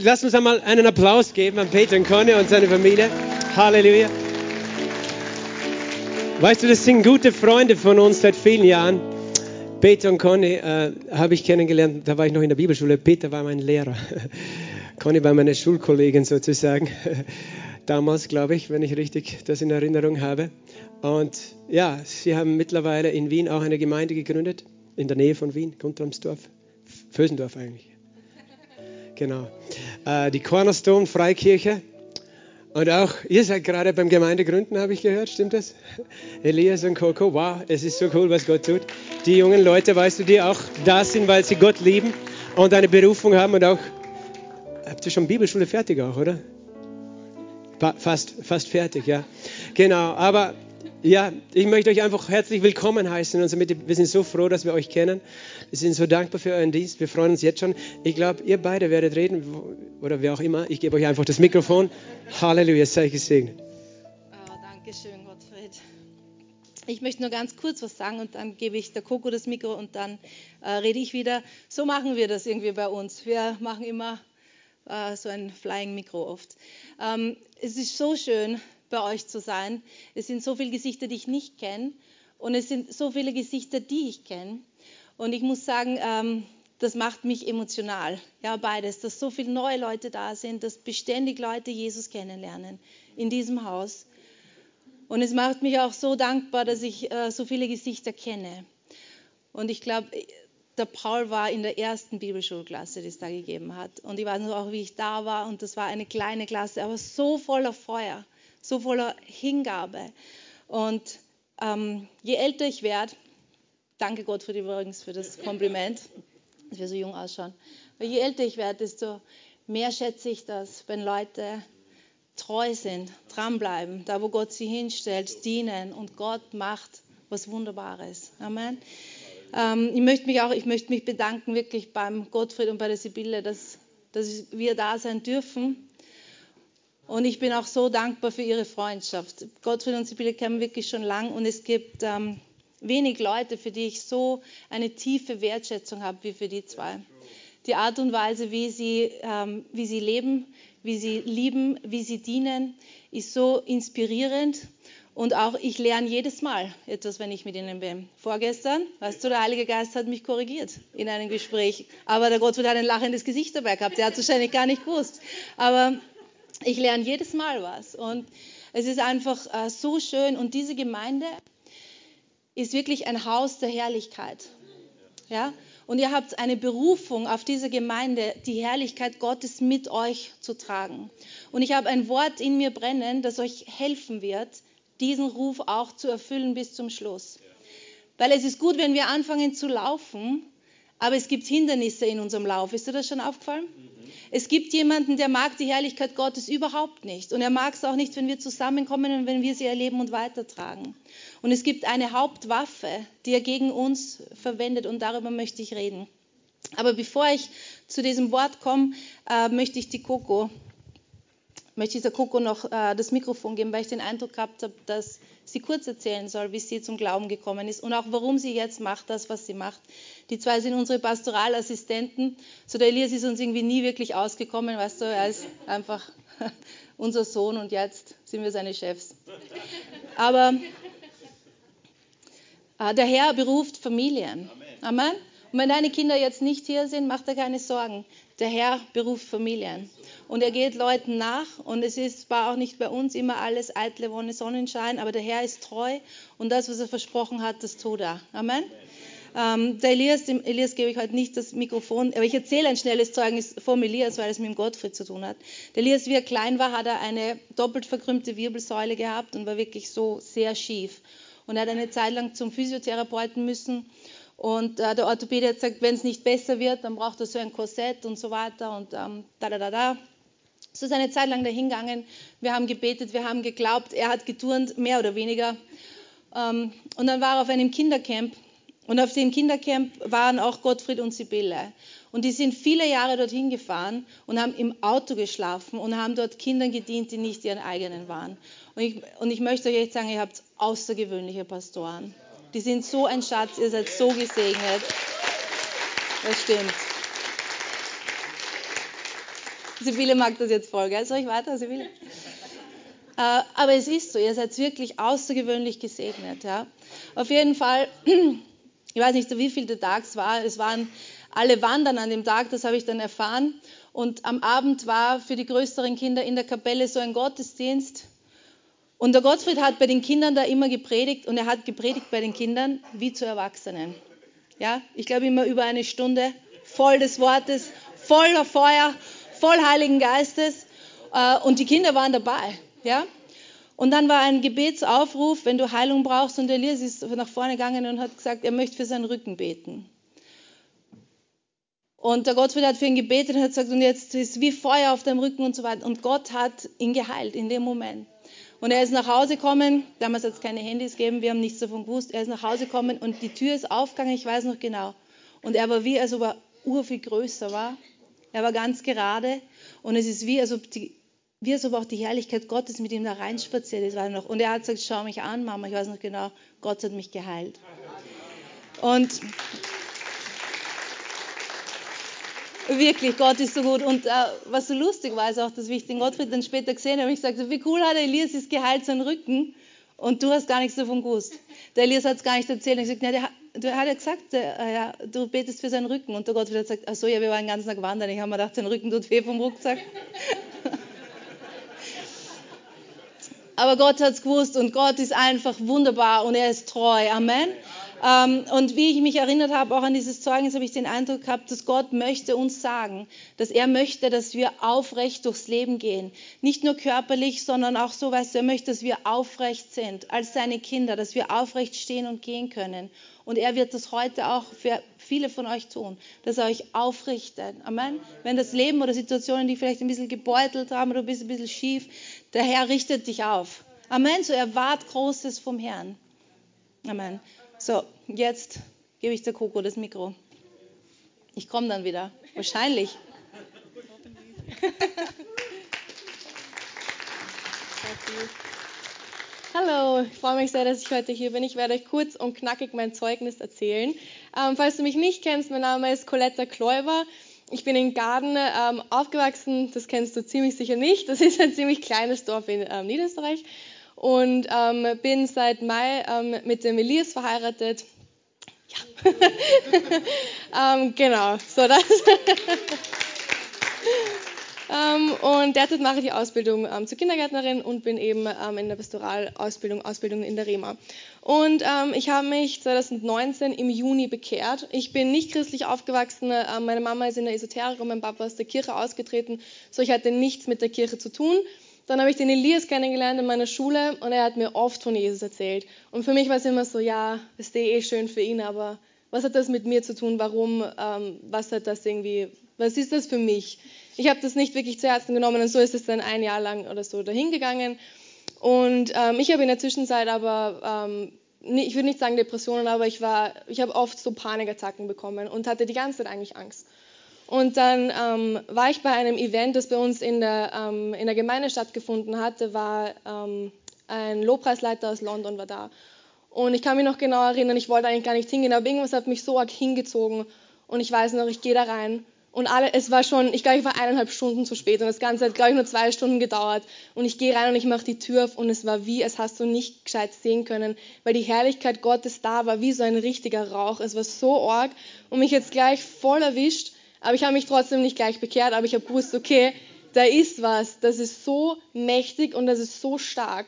Lass uns einmal einen Applaus geben an Peter und Conny und seine Familie. Halleluja. Weißt du, das sind gute Freunde von uns seit vielen Jahren. Peter und Conny äh, habe ich kennengelernt, da war ich noch in der Bibelschule. Peter war mein Lehrer. Conny war meine Schulkollegin sozusagen. Damals, glaube ich, wenn ich richtig das in Erinnerung habe. Und ja, sie haben mittlerweile in Wien auch eine Gemeinde gegründet, in der Nähe von Wien, Guntramsdorf. Vösendorf eigentlich. Genau. Äh, die Cornerstone Freikirche. Und auch ihr seid gerade beim Gemeindegründen, habe ich gehört, stimmt das? Elias und Coco, wow, es ist so cool, was Gott tut. Die jungen Leute, weißt du, die auch da sind, weil sie Gott lieben und eine Berufung haben und auch, habt ihr schon Bibelschule fertig auch, oder? Fast, fast fertig, ja. Genau, aber ja, ich möchte euch einfach herzlich willkommen heißen in unserer Mitte. Wir sind so froh, dass wir euch kennen. Wir sind so dankbar für euren Dienst. Wir freuen uns jetzt schon. Ich glaube, ihr beide werdet reden oder wer auch immer. Ich gebe euch einfach das Mikrofon. Halleluja, sei gesegnet. Oh, danke Gottfried. Ich möchte nur ganz kurz was sagen und dann gebe ich der Coco das Mikro und dann äh, rede ich wieder. So machen wir das irgendwie bei uns. Wir machen immer äh, so ein Flying Mikro oft. Ähm, es ist so schön, bei euch zu sein. Es sind so viele Gesichter, die ich nicht kenne und es sind so viele Gesichter, die ich kenne. Und ich muss sagen, ähm, das macht mich emotional. Ja, beides, dass so viele neue Leute da sind, dass beständig Leute Jesus kennenlernen in diesem Haus. Und es macht mich auch so dankbar, dass ich äh, so viele Gesichter kenne. Und ich glaube, der Paul war in der ersten Bibelschulklasse, die es da gegeben hat. Und ich weiß noch auch, wie ich da war. Und das war eine kleine Klasse, aber so voller Feuer so voller Hingabe. Und ähm, je älter ich werde, danke Gott für die, übrigens für das Kompliment, dass wir so jung ausschauen, aber je älter ich werde, desto mehr schätze ich das, wenn Leute treu sind, dranbleiben, da wo Gott sie hinstellt, dienen und Gott macht was Wunderbares. Amen. Ähm, ich möchte mich auch, ich möchte mich bedanken wirklich beim Gottfried und bei der Sibylle, dass, dass wir da sein dürfen und ich bin auch so dankbar für ihre Freundschaft. Gottfried und Sibylle kennen wirklich schon lang und es gibt ähm, wenig Leute, für die ich so eine tiefe Wertschätzung habe wie für die zwei. Die Art und Weise, wie sie, ähm, wie sie leben, wie sie lieben, wie sie dienen, ist so inspirierend. Und auch ich lerne jedes Mal etwas, wenn ich mit ihnen bin. Vorgestern, weißt du, der Heilige Geist hat mich korrigiert in einem Gespräch. Aber der Gottfried hat ein lachendes Gesicht dabei gehabt. Der hat es wahrscheinlich gar nicht gewusst. Aber ich lerne jedes Mal was und es ist einfach äh, so schön und diese Gemeinde ist wirklich ein Haus der Herrlichkeit. Ja? Und ihr habt eine Berufung auf diese Gemeinde, die Herrlichkeit Gottes mit euch zu tragen. Und ich habe ein Wort in mir brennen, das euch helfen wird, diesen Ruf auch zu erfüllen bis zum Schluss. Weil es ist gut, wenn wir anfangen zu laufen, aber es gibt Hindernisse in unserem Lauf. Ist dir das schon aufgefallen? Es gibt jemanden, der mag die Herrlichkeit Gottes überhaupt nicht. Und er mag es auch nicht, wenn wir zusammenkommen und wenn wir sie erleben und weitertragen. Und es gibt eine Hauptwaffe, die er gegen uns verwendet. Und darüber möchte ich reden. Aber bevor ich zu diesem Wort komme, äh, möchte ich die Coco, möchte ich der Coco noch äh, das Mikrofon geben, weil ich den Eindruck gehabt habe, dass sie kurz erzählen soll, wie sie zum Glauben gekommen ist und auch warum sie jetzt macht das, was sie macht. Die zwei sind unsere Pastoralassistenten. So der Elias ist uns irgendwie nie wirklich ausgekommen, weißt du, er ist einfach unser Sohn und jetzt sind wir seine Chefs. Aber äh, der Herr beruft Familien. Amen. Und wenn deine Kinder jetzt nicht hier sind, mach dir keine Sorgen. Der Herr beruft Familien und er geht Leuten nach und es ist, war auch nicht bei uns immer alles eitle Wonne Sonnenschein, aber der Herr ist treu und das, was er versprochen hat, das tut er. Amen. Ähm, der Elias, dem Elias gebe ich heute nicht das Mikrofon, aber ich erzähle ein schnelles Zeugnis vom Elias, weil es mit dem Gottfried zu tun hat. Der Elias, wie er klein war, hat er eine doppelt verkrümmte Wirbelsäule gehabt und war wirklich so sehr schief. Und er hat eine Zeit lang zum Physiotherapeuten müssen und äh, der Orthopäde hat gesagt, wenn es nicht besser wird, dann braucht er so ein Korsett und so weiter und ähm, da, da, da, da. So ist eine Zeit lang dahingegangen. Wir haben gebetet, wir haben geglaubt, er hat geturnt, mehr oder weniger. Ähm, und dann war er auf einem Kindercamp. Und auf dem Kindercamp waren auch Gottfried und Sibylle. Und die sind viele Jahre dorthin gefahren und haben im Auto geschlafen und haben dort Kindern gedient, die nicht ihren eigenen waren. Und ich, und ich möchte euch echt sagen, ihr habt außergewöhnliche Pastoren. Die sind so ein Schatz, ihr seid so gesegnet. Das stimmt. Sibylle mag das jetzt voll, gell? Soll ich weiter, Sibylle? Äh, aber es ist so, ihr seid wirklich außergewöhnlich gesegnet. Ja? Auf jeden Fall, ich weiß nicht, wie viel der Tag es war, es waren alle wandern an dem Tag, das habe ich dann erfahren. Und am Abend war für die größeren Kinder in der Kapelle so ein Gottesdienst. Und der Gottfried hat bei den Kindern da immer gepredigt und er hat gepredigt bei den Kindern wie zu Erwachsenen. Ja, ich glaube immer über eine Stunde, voll des Wortes, voller Feuer, voll Heiligen Geistes. Äh, und die Kinder waren dabei. Ja? Und dann war ein Gebetsaufruf, wenn du Heilung brauchst. Und Elias ist nach vorne gegangen und hat gesagt, er möchte für seinen Rücken beten. Und der Gottfried hat für ihn gebetet und hat gesagt, und jetzt ist wie Feuer auf deinem Rücken und so weiter. Und Gott hat ihn geheilt in dem Moment. Und er ist nach Hause gekommen, damals hat es keine Handys gegeben, wir haben nichts davon gewusst. Er ist nach Hause gekommen und die Tür ist aufgegangen, ich weiß noch genau. Und er war wie, als ob er ur viel größer war. Er war ganz gerade und es ist wie, als ob die wie es aber auch die Herrlichkeit Gottes mit ihm da reinspaziert ist. War noch. Und er hat gesagt, schau mich an, Mama, ich weiß noch genau, Gott hat mich geheilt. Und wirklich, Gott ist so gut. Und äh, was so lustig war, ist auch das Wichtige. Gott wird dann später gesehen, habe ich gesagt, wie cool hat Elias ist geheilt, sein Rücken. Und du hast gar nichts davon gewusst. Der Elias hat es gar nicht erzählt. Ich gesagt, ja, der, hat ja gesagt, der, äh, ja, du betest für seinen Rücken. Und der Gott hat gesagt, ach so, ja, wir waren den ganzen Tag wandern. Ich habe mir gedacht, sein Rücken tut weh vom Rucksack. Aber Gott hat es gewusst und Gott ist einfach wunderbar und er ist treu. Amen. Ähm, und wie ich mich erinnert habe, auch an dieses Zeugnis, habe ich den Eindruck gehabt, dass Gott möchte uns sagen, dass er möchte, dass wir aufrecht durchs Leben gehen. Nicht nur körperlich, sondern auch so, weißt du, er möchte, dass wir aufrecht sind als seine Kinder, dass wir aufrecht stehen und gehen können. Und er wird das heute auch für viele von euch tun, dass er euch aufrichtet. Amen. Wenn das Leben oder Situationen, die vielleicht ein bisschen gebeutelt haben oder ein bisschen schief, der Herr richtet dich auf. Amen. So erwart Großes vom Herrn. Amen. So, jetzt gebe ich der Coco das Mikro. Ich komme dann wieder. Wahrscheinlich. Hallo, ich freue mich sehr, dass ich heute hier bin. Ich werde euch kurz und knackig mein Zeugnis erzählen. Ähm, falls du mich nicht kennst, mein Name ist Coletta Kläuber. Ich bin in Garden ähm, aufgewachsen, das kennst du ziemlich sicher nicht. Das ist ein ziemlich kleines Dorf in ähm, Niederösterreich. Und ähm, bin seit Mai ähm, mit dem Elias verheiratet. Ja. Ähm, genau, so das. Ähm, und derzeit mache ich die Ausbildung ähm, zur Kindergärtnerin und bin eben ähm, in der Pastoralausbildung, Ausbildung in der REMA. Und ähm, ich habe mich 2019 im Juni bekehrt. Ich bin nicht christlich aufgewachsen. Ähm, meine Mama ist in der Esoterik und mein Papa ist der Kirche ausgetreten. So ich hatte nichts mit der Kirche zu tun. Dann habe ich den Elias kennengelernt in meiner Schule und er hat mir oft von Jesus erzählt. Und für mich war es immer so, ja, ist eh schön für ihn, aber was hat das mit mir zu tun? Warum? Ähm, was hat das irgendwie? Was ist das für mich? Ich habe das nicht wirklich zu Herzen genommen und so ist es dann ein Jahr lang oder so dahingegangen. Und ähm, ich habe in der Zwischenzeit aber, ähm, ich würde nicht sagen Depressionen, aber ich ich habe oft so Panikattacken bekommen und hatte die ganze Zeit eigentlich Angst. Und dann ähm, war ich bei einem Event, das bei uns in der, ähm, in der Gemeinde stattgefunden hat. Da war ähm, ein Lobpreisleiter aus London war da. Und ich kann mich noch genau erinnern, ich wollte eigentlich gar nicht hingehen, aber irgendwas hat mich so arg hingezogen. Und ich weiß noch, ich gehe da rein und alle, es war schon, ich glaube, ich war eineinhalb Stunden zu spät und das Ganze hat, glaube ich, nur zwei Stunden gedauert. Und ich gehe rein und ich mache die Tür auf und es war wie, als hast du nicht gescheit sehen können, weil die Herrlichkeit Gottes da war, wie so ein richtiger Rauch. Es war so arg und mich jetzt gleich voll erwischt, aber ich habe mich trotzdem nicht gleich bekehrt, aber ich habe gewusst, okay, da ist was, das ist so mächtig und das ist so stark.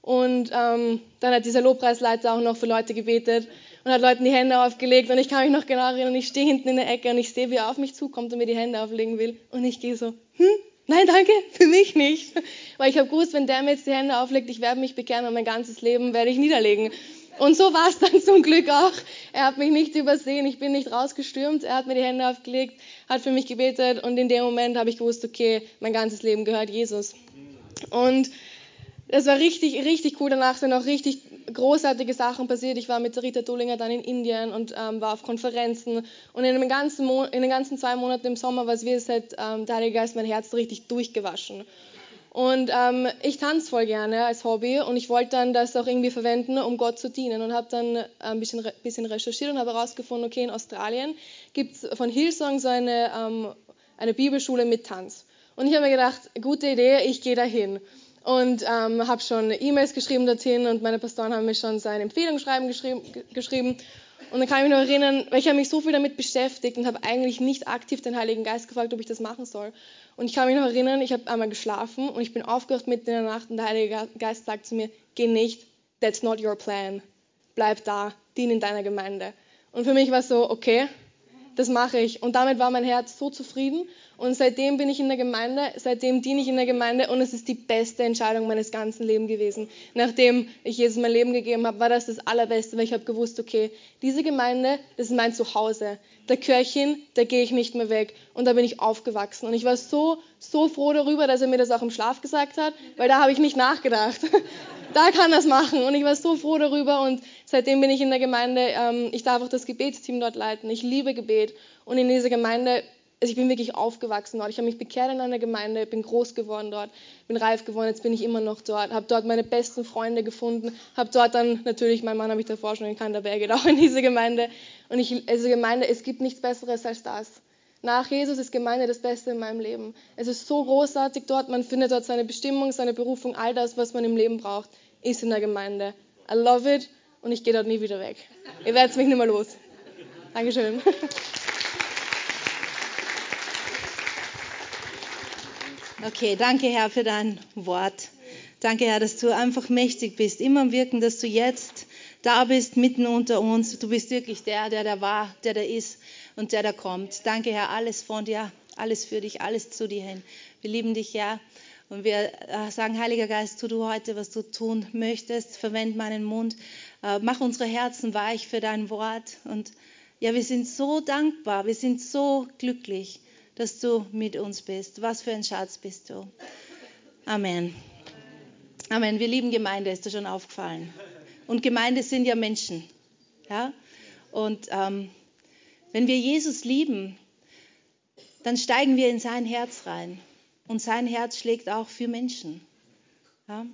Und ähm, dann hat dieser Lobpreisleiter auch noch für Leute gebetet und hat Leuten die Hände aufgelegt und ich kann mich noch genau erinnern, ich stehe hinten in der Ecke und ich sehe, wie er auf mich zukommt und mir die Hände auflegen will und ich gehe so, hm, nein, danke, für mich nicht. Weil ich habe gewusst, wenn der mir jetzt die Hände auflegt, ich werde mich bekehren und mein ganzes Leben werde ich niederlegen. Und so war es dann zum Glück auch. Er hat mich nicht übersehen, ich bin nicht rausgestürmt, er hat mir die Hände aufgelegt, hat für mich gebetet und in dem Moment habe ich gewusst, okay, mein ganzes Leben gehört Jesus. Und es war richtig, richtig cool. Danach sind auch richtig großartige Sachen passiert. Ich war mit Rita Dullinger dann in Indien und ähm, war auf Konferenzen. Und in den, ganzen in den ganzen zwei Monaten im Sommer war es wie, hat ähm, der Heilige Geist mein Herz richtig durchgewaschen. Und ähm, ich tanze voll gerne als Hobby und ich wollte dann das auch irgendwie verwenden, um Gott zu dienen. Und habe dann äh, ein bisschen, bisschen recherchiert und habe herausgefunden, okay, in Australien gibt es von Hillsong so eine, ähm, eine Bibelschule mit Tanz. Und ich habe mir gedacht, gute Idee, ich gehe dahin. Und ähm, habe schon E-Mails geschrieben dorthin und meine Pastoren haben mir schon sein Empfehlungsschreiben geschrieben, geschrieben. Und dann kann ich mich noch erinnern, weil ich habe mich so viel damit beschäftigt und habe eigentlich nicht aktiv den Heiligen Geist gefragt, ob ich das machen soll. Und ich kann mich noch erinnern, ich habe einmal geschlafen und ich bin aufgewacht mitten in der Nacht und der Heilige Geist sagt zu mir, geh nicht, that's not your plan. Bleib da, dien in deiner Gemeinde. Und für mich war es so, okay, das mache ich. Und damit war mein Herz so zufrieden. Und seitdem bin ich in der Gemeinde, seitdem diene ich in der Gemeinde und es ist die beste Entscheidung meines ganzen Lebens gewesen. Nachdem ich Jesus mein Leben gegeben habe, war das das Allerbeste, weil ich habe gewusst, okay, diese Gemeinde, das ist mein Zuhause. Da gehöre ich hin, da gehe ich nicht mehr weg. Und da bin ich aufgewachsen. Und ich war so, so froh darüber, dass er mir das auch im Schlaf gesagt hat, weil da habe ich nicht nachgedacht. da kann es machen. Und ich war so froh darüber und seitdem bin ich in der Gemeinde. Ähm, ich darf auch das Gebetsteam dort leiten. Ich liebe Gebet. Und in dieser Gemeinde also ich bin wirklich aufgewachsen dort. Ich habe mich bekehrt in einer Gemeinde, bin groß geworden dort, bin reif geworden, jetzt bin ich immer noch dort, habe dort meine besten Freunde gefunden, habe dort dann natürlich, mein Mann habe ich davor schon gekannt, aber er geht auch in diese Gemeinde. Und ich, also Gemeinde, es gibt nichts Besseres als das. Nach Jesus ist Gemeinde das Beste in meinem Leben. Es ist so großartig dort, man findet dort seine Bestimmung, seine Berufung, all das, was man im Leben braucht, ist in der Gemeinde. I love it und ich gehe dort nie wieder weg. Ihr werdet mich nicht mehr los. Dankeschön. Okay, danke Herr für dein Wort. Danke Herr, dass du einfach mächtig bist, immer am Wirken, dass du jetzt da bist, mitten unter uns. Du bist wirklich der, der da war, der da ist und der da kommt. Danke Herr, alles von dir, alles für dich, alles zu dir hin. Wir lieben dich, Herr. Und wir äh, sagen, Heiliger Geist, tu du heute, was du tun möchtest. Verwend meinen Mund. Äh, mach unsere Herzen weich für dein Wort. Und ja, wir sind so dankbar, wir sind so glücklich dass du mit uns bist. Was für ein Schatz bist du. Amen. Amen. Wir lieben Gemeinde, ist dir schon aufgefallen. Und Gemeinde sind ja Menschen. Ja? Und ähm, wenn wir Jesus lieben, dann steigen wir in sein Herz rein. Und sein Herz schlägt auch für Menschen. Ja?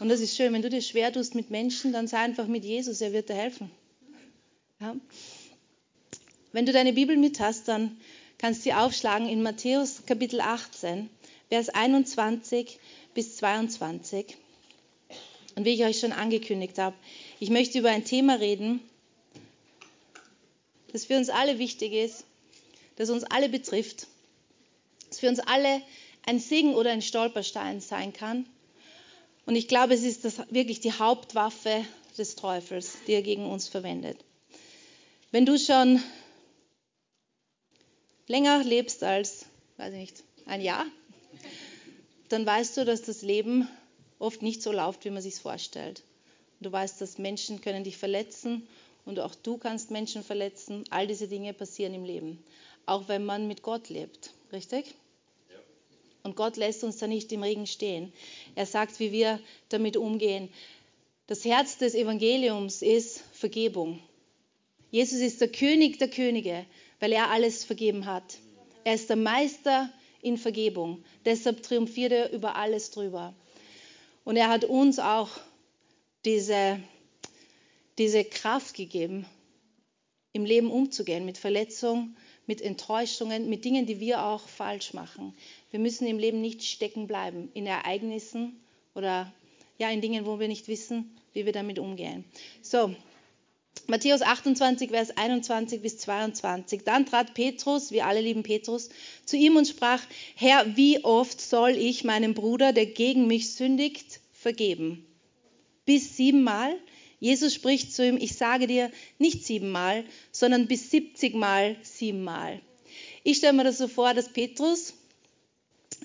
Und das ist schön, wenn du dir schwer tust mit Menschen, dann sei einfach mit Jesus, er wird dir helfen. Ja? Wenn du deine Bibel mit hast, dann kannst du aufschlagen in Matthäus Kapitel 18, Vers 21 bis 22. Und wie ich euch schon angekündigt habe, ich möchte über ein Thema reden, das für uns alle wichtig ist, das uns alle betrifft, das für uns alle ein Segen oder ein Stolperstein sein kann. Und ich glaube, es ist das wirklich die Hauptwaffe des Teufels, die er gegen uns verwendet. Wenn du schon länger lebst als, weiß ich nicht, ein Jahr, dann weißt du, dass das Leben oft nicht so läuft, wie man sich vorstellt. Du weißt, dass Menschen können dich verletzen und auch du kannst Menschen verletzen. All diese Dinge passieren im Leben, auch wenn man mit Gott lebt, richtig? Ja. Und Gott lässt uns da nicht im Regen stehen. Er sagt, wie wir damit umgehen. Das Herz des Evangeliums ist Vergebung. Jesus ist der König der Könige weil er alles vergeben hat. Er ist der Meister in Vergebung. Deshalb triumphiert er über alles drüber. Und er hat uns auch diese, diese Kraft gegeben, im Leben umzugehen, mit Verletzungen, mit Enttäuschungen, mit Dingen, die wir auch falsch machen. Wir müssen im Leben nicht stecken bleiben in Ereignissen oder ja, in Dingen, wo wir nicht wissen, wie wir damit umgehen. So, Matthäus 28, Vers 21 bis 22. Dann trat Petrus, wir alle lieben Petrus, zu ihm und sprach, Herr, wie oft soll ich meinem Bruder, der gegen mich sündigt, vergeben? Bis siebenmal? Jesus spricht zu ihm, ich sage dir nicht siebenmal, sondern bis siebzigmal siebenmal. Ich stelle mir das so vor, dass Petrus,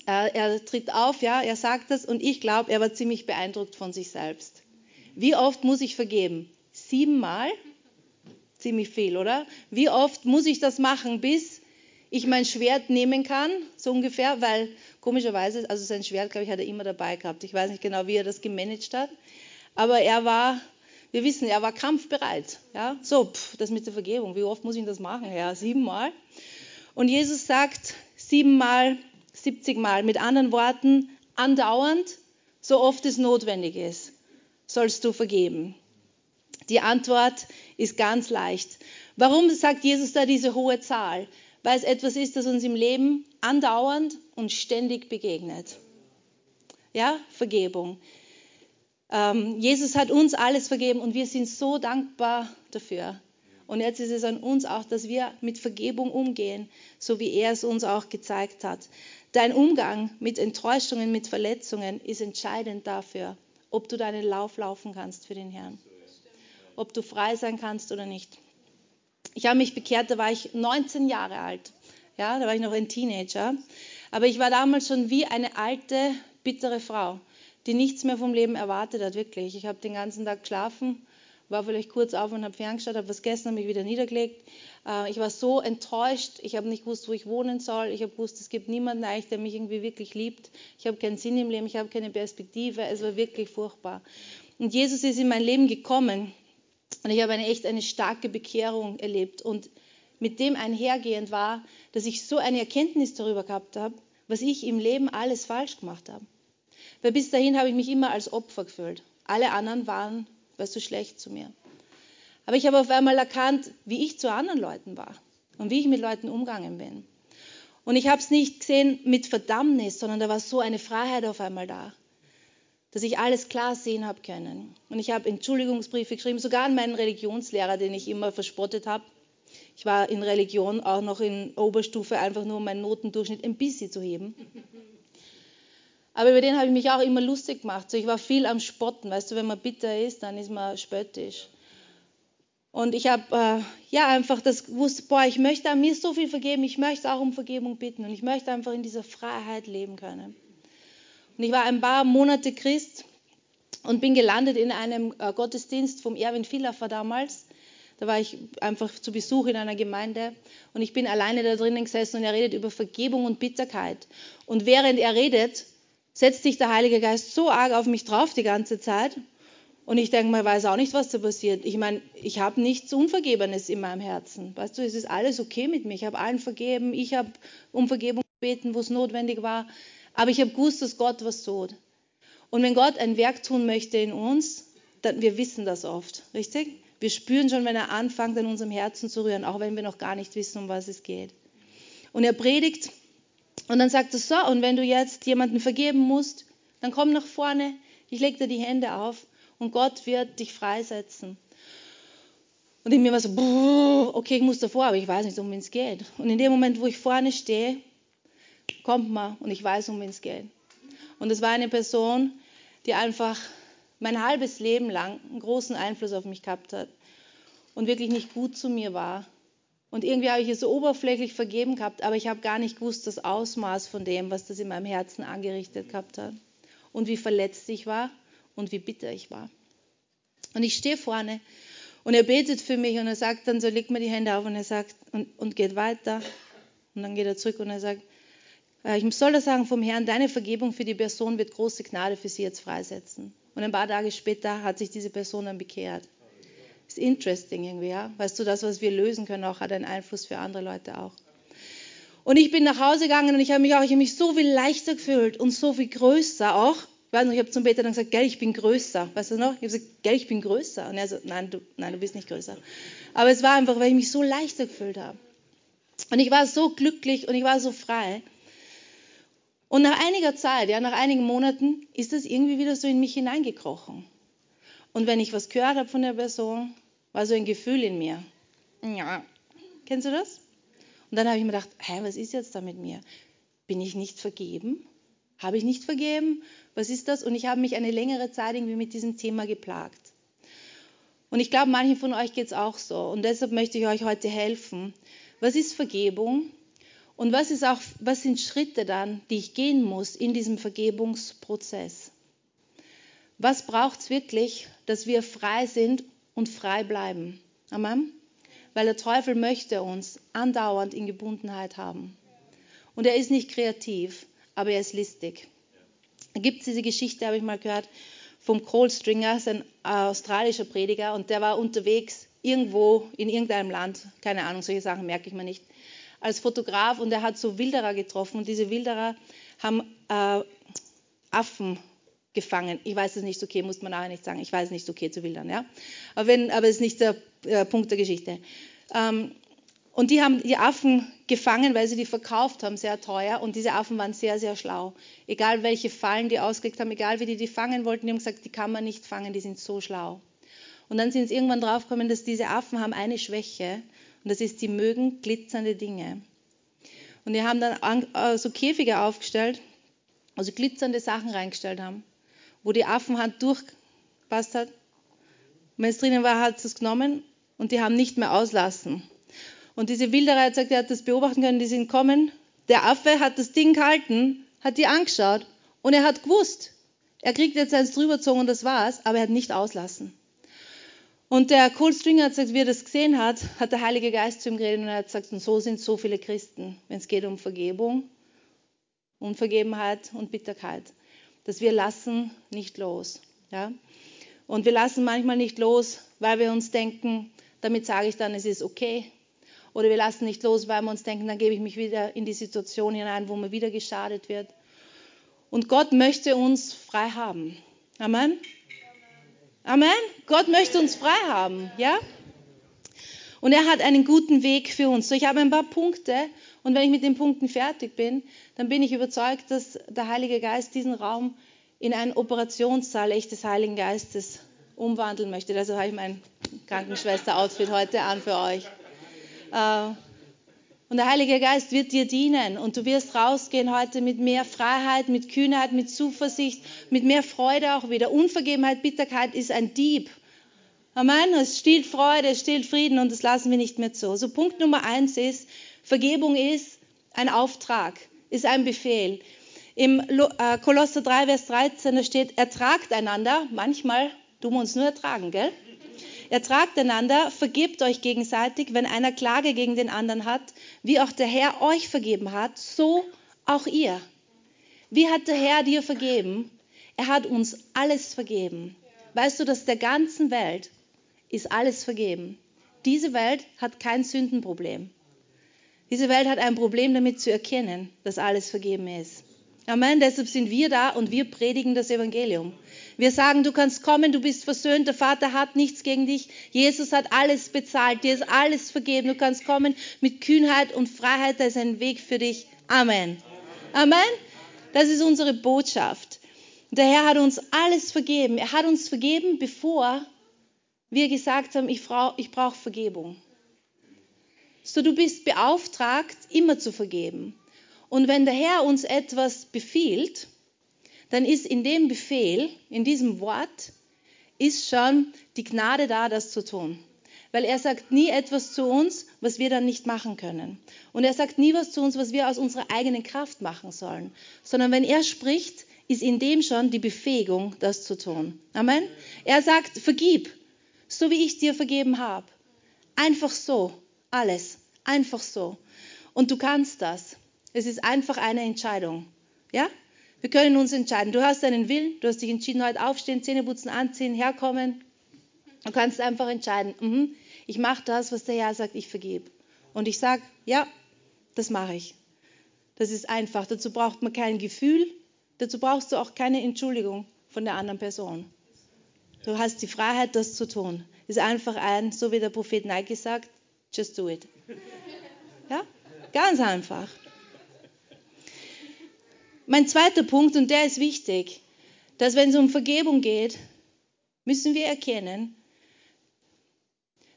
äh, er tritt auf, ja, er sagt das und ich glaube, er war ziemlich beeindruckt von sich selbst. Wie oft muss ich vergeben? Siebenmal? Ziemlich viel, oder? Wie oft muss ich das machen, bis ich mein Schwert nehmen kann, so ungefähr, weil komischerweise, also sein Schwert, glaube ich, hat er immer dabei gehabt. Ich weiß nicht genau, wie er das gemanagt hat, aber er war, wir wissen, er war kampfbereit. Ja? So, pff, das mit der Vergebung, wie oft muss ich das machen? Ja, siebenmal. Und Jesus sagt siebenmal, siebzigmal, mit anderen Worten, andauernd, so oft es notwendig ist, sollst du vergeben. Die Antwort ist ganz leicht. Warum sagt Jesus da diese hohe Zahl? Weil es etwas ist, das uns im Leben andauernd und ständig begegnet. Ja, Vergebung. Ähm, Jesus hat uns alles vergeben und wir sind so dankbar dafür. Und jetzt ist es an uns auch, dass wir mit Vergebung umgehen, so wie er es uns auch gezeigt hat. Dein Umgang mit Enttäuschungen, mit Verletzungen ist entscheidend dafür, ob du deinen Lauf laufen kannst für den Herrn. Ob du frei sein kannst oder nicht. Ich habe mich bekehrt, da war ich 19 Jahre alt. Ja, da war ich noch ein Teenager. Aber ich war damals schon wie eine alte, bittere Frau, die nichts mehr vom Leben erwartet hat, wirklich. Ich habe den ganzen Tag geschlafen, war vielleicht kurz auf und habe ferngeschaut, habe was gegessen, habe mich wieder niedergelegt. Äh, ich war so enttäuscht, ich habe nicht gewusst, wo ich wohnen soll. Ich habe gewusst, es gibt niemanden eigentlich, der mich irgendwie wirklich liebt. Ich habe keinen Sinn im Leben, ich habe keine Perspektive. Es war wirklich furchtbar. Und Jesus ist in mein Leben gekommen und ich habe eine echt eine starke Bekehrung erlebt. Und mit dem einhergehend war, dass ich so eine Erkenntnis darüber gehabt habe, was ich im Leben alles falsch gemacht habe. Weil bis dahin habe ich mich immer als Opfer gefühlt. Alle anderen waren weißt du, schlecht zu mir. Aber ich habe auf einmal erkannt, wie ich zu anderen Leuten war und wie ich mit Leuten umgegangen bin. Und ich habe es nicht gesehen mit Verdammnis, sondern da war so eine Freiheit auf einmal da, dass ich alles klar sehen habe können. Und ich habe Entschuldigungsbriefe geschrieben, sogar an meinen Religionslehrer, den ich immer verspottet habe. Ich war in Religion auch noch in Oberstufe, einfach nur um meinen Notendurchschnitt ein bisschen zu heben. Aber über den habe ich mich auch immer lustig gemacht. So, ich war viel am Spotten. Weißt du, wenn man bitter ist, dann ist man spöttisch. Und ich habe äh, ja einfach das gewusst, boah, ich möchte mir so viel vergeben, ich möchte auch um Vergebung bitten und ich möchte einfach in dieser Freiheit leben können. Und ich war ein paar Monate Christ und bin gelandet in einem äh, Gottesdienst vom Erwin Villafer damals. Da war ich einfach zu Besuch in einer Gemeinde und ich bin alleine da drinnen gesessen und er redet über Vergebung und Bitterkeit. Und während er redet, setzt sich der Heilige Geist so arg auf mich drauf die ganze Zeit. Und ich denke mal, weiß auch nicht, was da passiert. Ich meine, ich habe nichts Unvergebenes in meinem Herzen. Weißt du, es ist alles okay mit mir. Ich habe allen vergeben. Ich habe um Vergebung gebeten, wo es notwendig war. Aber ich habe gewusst, dass Gott was tut. Und wenn Gott ein Werk tun möchte in uns, dann, wir wissen das oft, richtig? Wir spüren schon, wenn er anfängt, an unserem Herzen zu rühren, auch wenn wir noch gar nicht wissen, um was es geht. Und er predigt und dann sagt er so, und wenn du jetzt jemanden vergeben musst, dann komm nach vorne, ich lege dir die Hände auf und Gott wird dich freisetzen. Und in mir war so, okay, ich muss davor, aber ich weiß nicht, um wen es geht. Und in dem Moment, wo ich vorne stehe, kommt man und ich weiß, um wen es geht. Und es war eine Person, die einfach mein halbes Leben lang einen großen Einfluss auf mich gehabt hat und wirklich nicht gut zu mir war und irgendwie habe ich es so oberflächlich vergeben gehabt, aber ich habe gar nicht gewusst, das Ausmaß von dem, was das in meinem Herzen angerichtet gehabt hat. Und wie verletzt ich war und wie bitter ich war. Und ich stehe vorne und er betet für mich und er sagt dann so, leg mir die Hände auf und er sagt und, und geht weiter. Und dann geht er zurück und er sagt, ich soll das sagen vom Herrn, deine Vergebung für die Person wird große Gnade für sie jetzt freisetzen. Und ein paar Tage später hat sich diese Person dann bekehrt ist interesting irgendwie, ja. Weißt du, das, was wir lösen können, auch hat einen Einfluss für andere Leute auch. Und ich bin nach Hause gegangen und ich habe mich auch, ich habe mich so viel leichter gefühlt und so viel größer auch. Ich weiß noch, ich habe zum Beter dann gesagt, gell, ich bin größer. Weißt du noch? Ich habe gesagt, gell, ich bin größer. Und er so, nein, du, nein, du bist nicht größer. Aber es war einfach, weil ich mich so leichter gefühlt habe. Und ich war so glücklich und ich war so frei. Und nach einiger Zeit, ja, nach einigen Monaten, ist das irgendwie wieder so in mich hineingekrochen. Und wenn ich was gehört habe von der Person, war so ein Gefühl in mir. Ja. Kennst du das? Und dann habe ich mir gedacht, hä, was ist jetzt da mit mir? Bin ich nicht vergeben? Habe ich nicht vergeben? Was ist das? Und ich habe mich eine längere Zeit irgendwie mit diesem Thema geplagt. Und ich glaube, manchen von euch geht es auch so. Und deshalb möchte ich euch heute helfen. Was ist Vergebung? Und was, ist auch, was sind Schritte dann, die ich gehen muss in diesem Vergebungsprozess? Was braucht es wirklich, dass wir frei sind und frei bleiben? Amen. Weil der Teufel möchte uns andauernd in Gebundenheit haben. Und er ist nicht kreativ, aber er ist listig. Da gibt es diese Geschichte, habe ich mal gehört, vom Cole Stringer, ein australischer Prediger, und der war unterwegs irgendwo in irgendeinem Land, keine Ahnung, solche Sachen merke ich mir nicht, als Fotograf und er hat so Wilderer getroffen und diese Wilderer haben äh, Affen gefangen. Ich weiß es nicht, okay, muss man nachher nicht sagen. Ich weiß nicht, okay zu wildern, ja. Aber, wenn, aber es ist nicht der äh, Punkt der Geschichte. Ähm, Und die haben die Affen gefangen, weil sie die verkauft haben, sehr teuer. Und diese Affen waren sehr, sehr schlau. Egal welche Fallen die ausgelegt haben, egal wie die die fangen wollten, die haben gesagt, die kann man nicht fangen, die sind so schlau. Und dann sind sie irgendwann draufgekommen, dass diese Affen haben eine Schwäche. Und das ist, sie mögen glitzernde Dinge. Und die haben dann äh, so Käfige aufgestellt, also glitzernde Sachen reingestellt haben, wo die Affenhand durchpasst hat. Wenn es drinnen war, hat es genommen und die haben nicht mehr auslassen. Und diese Wilderer hat gesagt, er hat das beobachten können, die sind kommen. Der Affe hat das Ding gehalten, hat die angeschaut und er hat gewusst, er kriegt jetzt eins drübergezogen und das war's, aber er hat nicht auslassen. Und der Cole Stringer hat gesagt, wie er das gesehen hat, hat der Heilige Geist zu ihm geredet und er hat gesagt, und so sind so viele Christen, wenn es geht um Vergebung, Unvergebenheit und Bitterkeit, dass wir lassen nicht los. Ja? Und wir lassen manchmal nicht los, weil wir uns denken, damit sage ich dann, es ist okay, oder wir lassen nicht los, weil wir uns denken, dann gebe ich mich wieder in die Situation hinein, wo mir wieder geschadet wird. Und Gott möchte uns frei haben. Amen. Amen. Gott möchte uns frei haben, ja? Und er hat einen guten Weg für uns. So, ich habe ein paar Punkte und wenn ich mit den Punkten fertig bin, dann bin ich überzeugt, dass der Heilige Geist diesen Raum in einen Operationssaal echt des Heiligen Geistes umwandeln möchte. Also habe ich mein Krankenschwester-Outfit heute an für euch. Äh, und der Heilige Geist wird dir dienen und du wirst rausgehen heute mit mehr Freiheit, mit Kühnheit, mit Zuversicht, mit mehr Freude auch wieder. Unvergebenheit, Bitterkeit ist ein Dieb. Amen. Es stiehlt Freude, es stiehlt Frieden und das lassen wir nicht mehr zu. So Punkt Nummer eins ist, Vergebung ist ein Auftrag, ist ein Befehl. Im äh, Kolosser 3, Vers 13, da steht, ertragt einander. Manchmal tun wir uns nur ertragen, gell? Ertragt einander, vergebt euch gegenseitig, wenn einer Klage gegen den anderen hat, wie auch der Herr euch vergeben hat, so auch ihr. Wie hat der Herr dir vergeben? Er hat uns alles vergeben. Weißt du, dass der ganzen Welt ist alles vergeben. Diese Welt hat kein Sündenproblem. Diese Welt hat ein Problem damit zu erkennen, dass alles vergeben ist. Amen. Deshalb sind wir da und wir predigen das Evangelium. Wir sagen, du kannst kommen, du bist versöhnt, der Vater hat nichts gegen dich. Jesus hat alles bezahlt, dir ist alles vergeben. Du kannst kommen mit Kühnheit und Freiheit, da ist ein Weg für dich. Amen. Amen. Das ist unsere Botschaft. Der Herr hat uns alles vergeben. Er hat uns vergeben, bevor wir gesagt haben, ich brauche ich brauch Vergebung. So, du bist beauftragt, immer zu vergeben. Und wenn der Herr uns etwas befiehlt, dann ist in dem Befehl, in diesem Wort, ist schon die Gnade da, das zu tun. Weil er sagt nie etwas zu uns, was wir dann nicht machen können. Und er sagt nie was zu uns, was wir aus unserer eigenen Kraft machen sollen. Sondern wenn er spricht, ist in dem schon die Befähigung, das zu tun. Amen. Er sagt, vergib, so wie ich dir vergeben habe. Einfach so, alles, einfach so. Und du kannst das. Es ist einfach eine Entscheidung. Ja? Wir können uns entscheiden. Du hast deinen Willen, du hast dich entschieden, heute aufstehen, Zähne putzen, anziehen, herkommen. Du kannst einfach entscheiden, mhm, ich mache das, was der Herr sagt, ich vergebe. Und ich sage, ja, das mache ich. Das ist einfach. Dazu braucht man kein Gefühl, dazu brauchst du auch keine Entschuldigung von der anderen Person. Du hast die Freiheit, das zu tun. Ist einfach ein, so wie der Prophet Nike sagt, just do it. Ja, ganz einfach. Mein zweiter Punkt, und der ist wichtig, dass wenn es um Vergebung geht, müssen wir erkennen,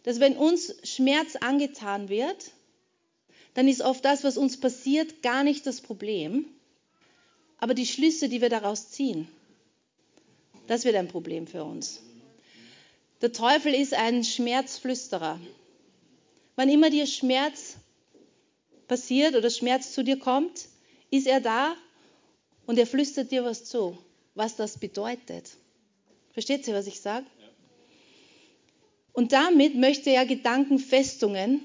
dass wenn uns Schmerz angetan wird, dann ist oft das, was uns passiert, gar nicht das Problem, aber die Schlüsse, die wir daraus ziehen, das wird ein Problem für uns. Der Teufel ist ein Schmerzflüsterer. Wann immer dir Schmerz passiert oder Schmerz zu dir kommt, ist er da, und er flüstert dir was zu, was das bedeutet. Versteht ihr, was ich sage? Und damit möchte er Gedankenfestungen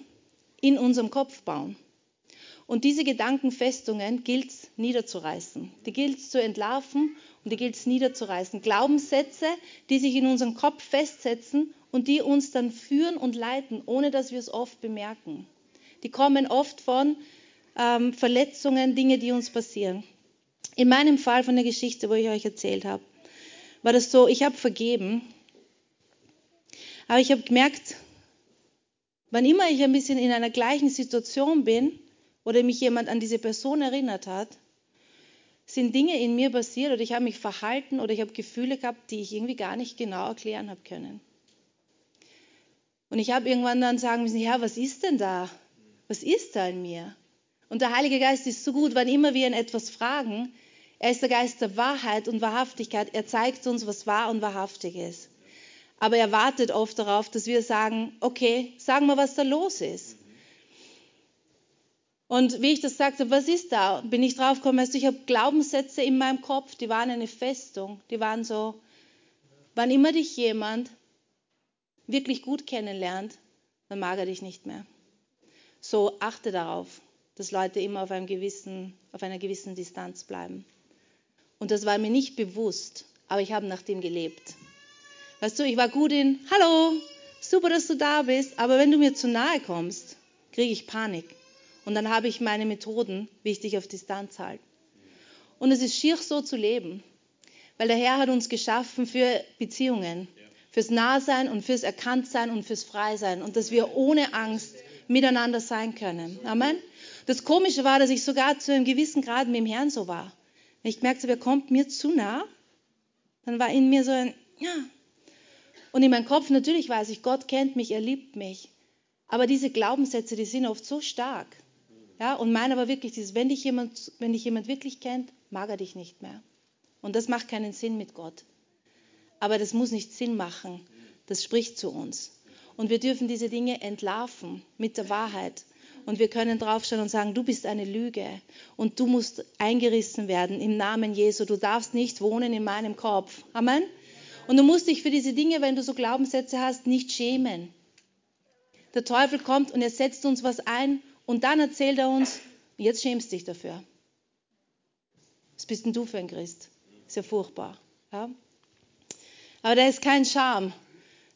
in unserem Kopf bauen. Und diese Gedankenfestungen gilt es niederzureißen. Die gilt es zu entlarven und die gilt es niederzureißen. Glaubenssätze, die sich in unserem Kopf festsetzen und die uns dann führen und leiten, ohne dass wir es oft bemerken. Die kommen oft von ähm, Verletzungen, Dinge, die uns passieren. In meinem Fall von der Geschichte, wo ich euch erzählt habe, war das so, ich habe vergeben, aber ich habe gemerkt, wann immer ich ein bisschen in einer gleichen Situation bin oder mich jemand an diese Person erinnert hat, sind Dinge in mir passiert oder ich habe mich verhalten oder ich habe Gefühle gehabt, die ich irgendwie gar nicht genau erklären habe können. Und ich habe irgendwann dann sagen müssen, ja, was ist denn da? Was ist da in mir? Und der Heilige Geist ist so gut, wann immer wir ihn etwas fragen, er ist der Geist der Wahrheit und Wahrhaftigkeit. Er zeigt uns, was wahr und wahrhaftig ist. Aber er wartet oft darauf, dass wir sagen, okay, sag mal, was da los ist. Und wie ich das sagte, was ist da? Bin ich drauf gekommen, also ich habe Glaubenssätze in meinem Kopf, die waren eine Festung. Die waren so, wann immer dich jemand wirklich gut kennenlernt, dann mag er dich nicht mehr. So achte darauf, dass Leute immer auf, gewissen, auf einer gewissen Distanz bleiben. Und das war mir nicht bewusst, aber ich habe nach dem gelebt. Weißt du, ich war gut in, hallo, super, dass du da bist, aber wenn du mir zu nahe kommst, kriege ich Panik. Und dann habe ich meine Methoden, wie ich dich auf Distanz halte. Und es ist schier so zu leben, weil der Herr hat uns geschaffen für Beziehungen, fürs Nahsein und fürs Erkanntsein und fürs Freisein und dass wir ohne Angst miteinander sein können. Amen. Das Komische war, dass ich sogar zu einem gewissen Grad mit dem Herrn so war. Wenn ich merkte, wer kommt mir zu nah, dann war in mir so ein, ja. Und in meinem Kopf natürlich weiß ich, Gott kennt mich, er liebt mich. Aber diese Glaubenssätze, die sind oft so stark. Ja, und meine aber wirklich dieses, wenn dich jemand, wenn dich jemand wirklich kennt, mag er dich nicht mehr. Und das macht keinen Sinn mit Gott. Aber das muss nicht Sinn machen. Das spricht zu uns. Und wir dürfen diese Dinge entlarven mit der Wahrheit. Und wir können draufschauen und sagen, du bist eine Lüge und du musst eingerissen werden im Namen Jesu. Du darfst nicht wohnen in meinem Kopf. Amen. Und du musst dich für diese Dinge, wenn du so Glaubenssätze hast, nicht schämen. Der Teufel kommt und er setzt uns was ein und dann erzählt er uns, jetzt schämst dich dafür. Was bist denn du für ein Christ? Ist ja furchtbar. Ja? Aber da ist kein Scham.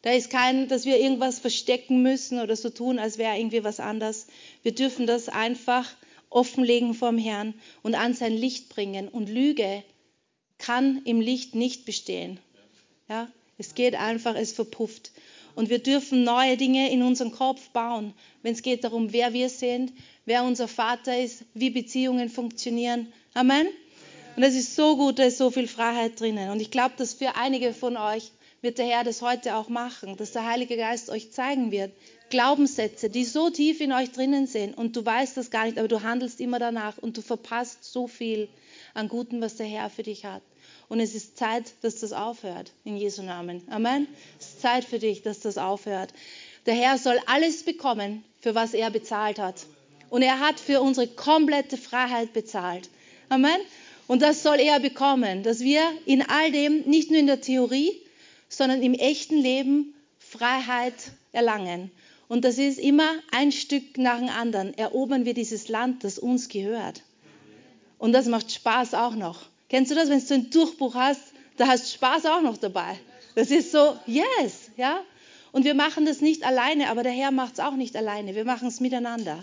Da ist kein, dass wir irgendwas verstecken müssen oder so tun, als wäre irgendwie was anders. Wir dürfen das einfach offenlegen vom Herrn und an sein Licht bringen. Und Lüge kann im Licht nicht bestehen. Ja, es geht einfach, es verpufft. Und wir dürfen neue Dinge in unseren Kopf bauen, wenn es geht darum, wer wir sind, wer unser Vater ist, wie Beziehungen funktionieren. Amen. Und es ist so gut, da ist so viel Freiheit drinnen. Und ich glaube, dass für einige von euch wird der Herr das heute auch machen, dass der Heilige Geist euch zeigen wird. Glaubenssätze, die so tief in euch drinnen sind und du weißt das gar nicht, aber du handelst immer danach und du verpasst so viel an Guten, was der Herr für dich hat. Und es ist Zeit, dass das aufhört, in Jesu Namen. Amen. Es ist Zeit für dich, dass das aufhört. Der Herr soll alles bekommen, für was er bezahlt hat. Und er hat für unsere komplette Freiheit bezahlt. Amen. Und das soll er bekommen, dass wir in all dem, nicht nur in der Theorie, sondern im echten Leben Freiheit erlangen. Und das ist immer ein Stück nach dem anderen. Erobern wir dieses Land, das uns gehört. Und das macht Spaß auch noch. Kennst du das, wenn du einen Durchbruch hast, da hast Spaß auch noch dabei. Das ist so, yes, ja. Und wir machen das nicht alleine, aber der Herr macht es auch nicht alleine. Wir machen es miteinander.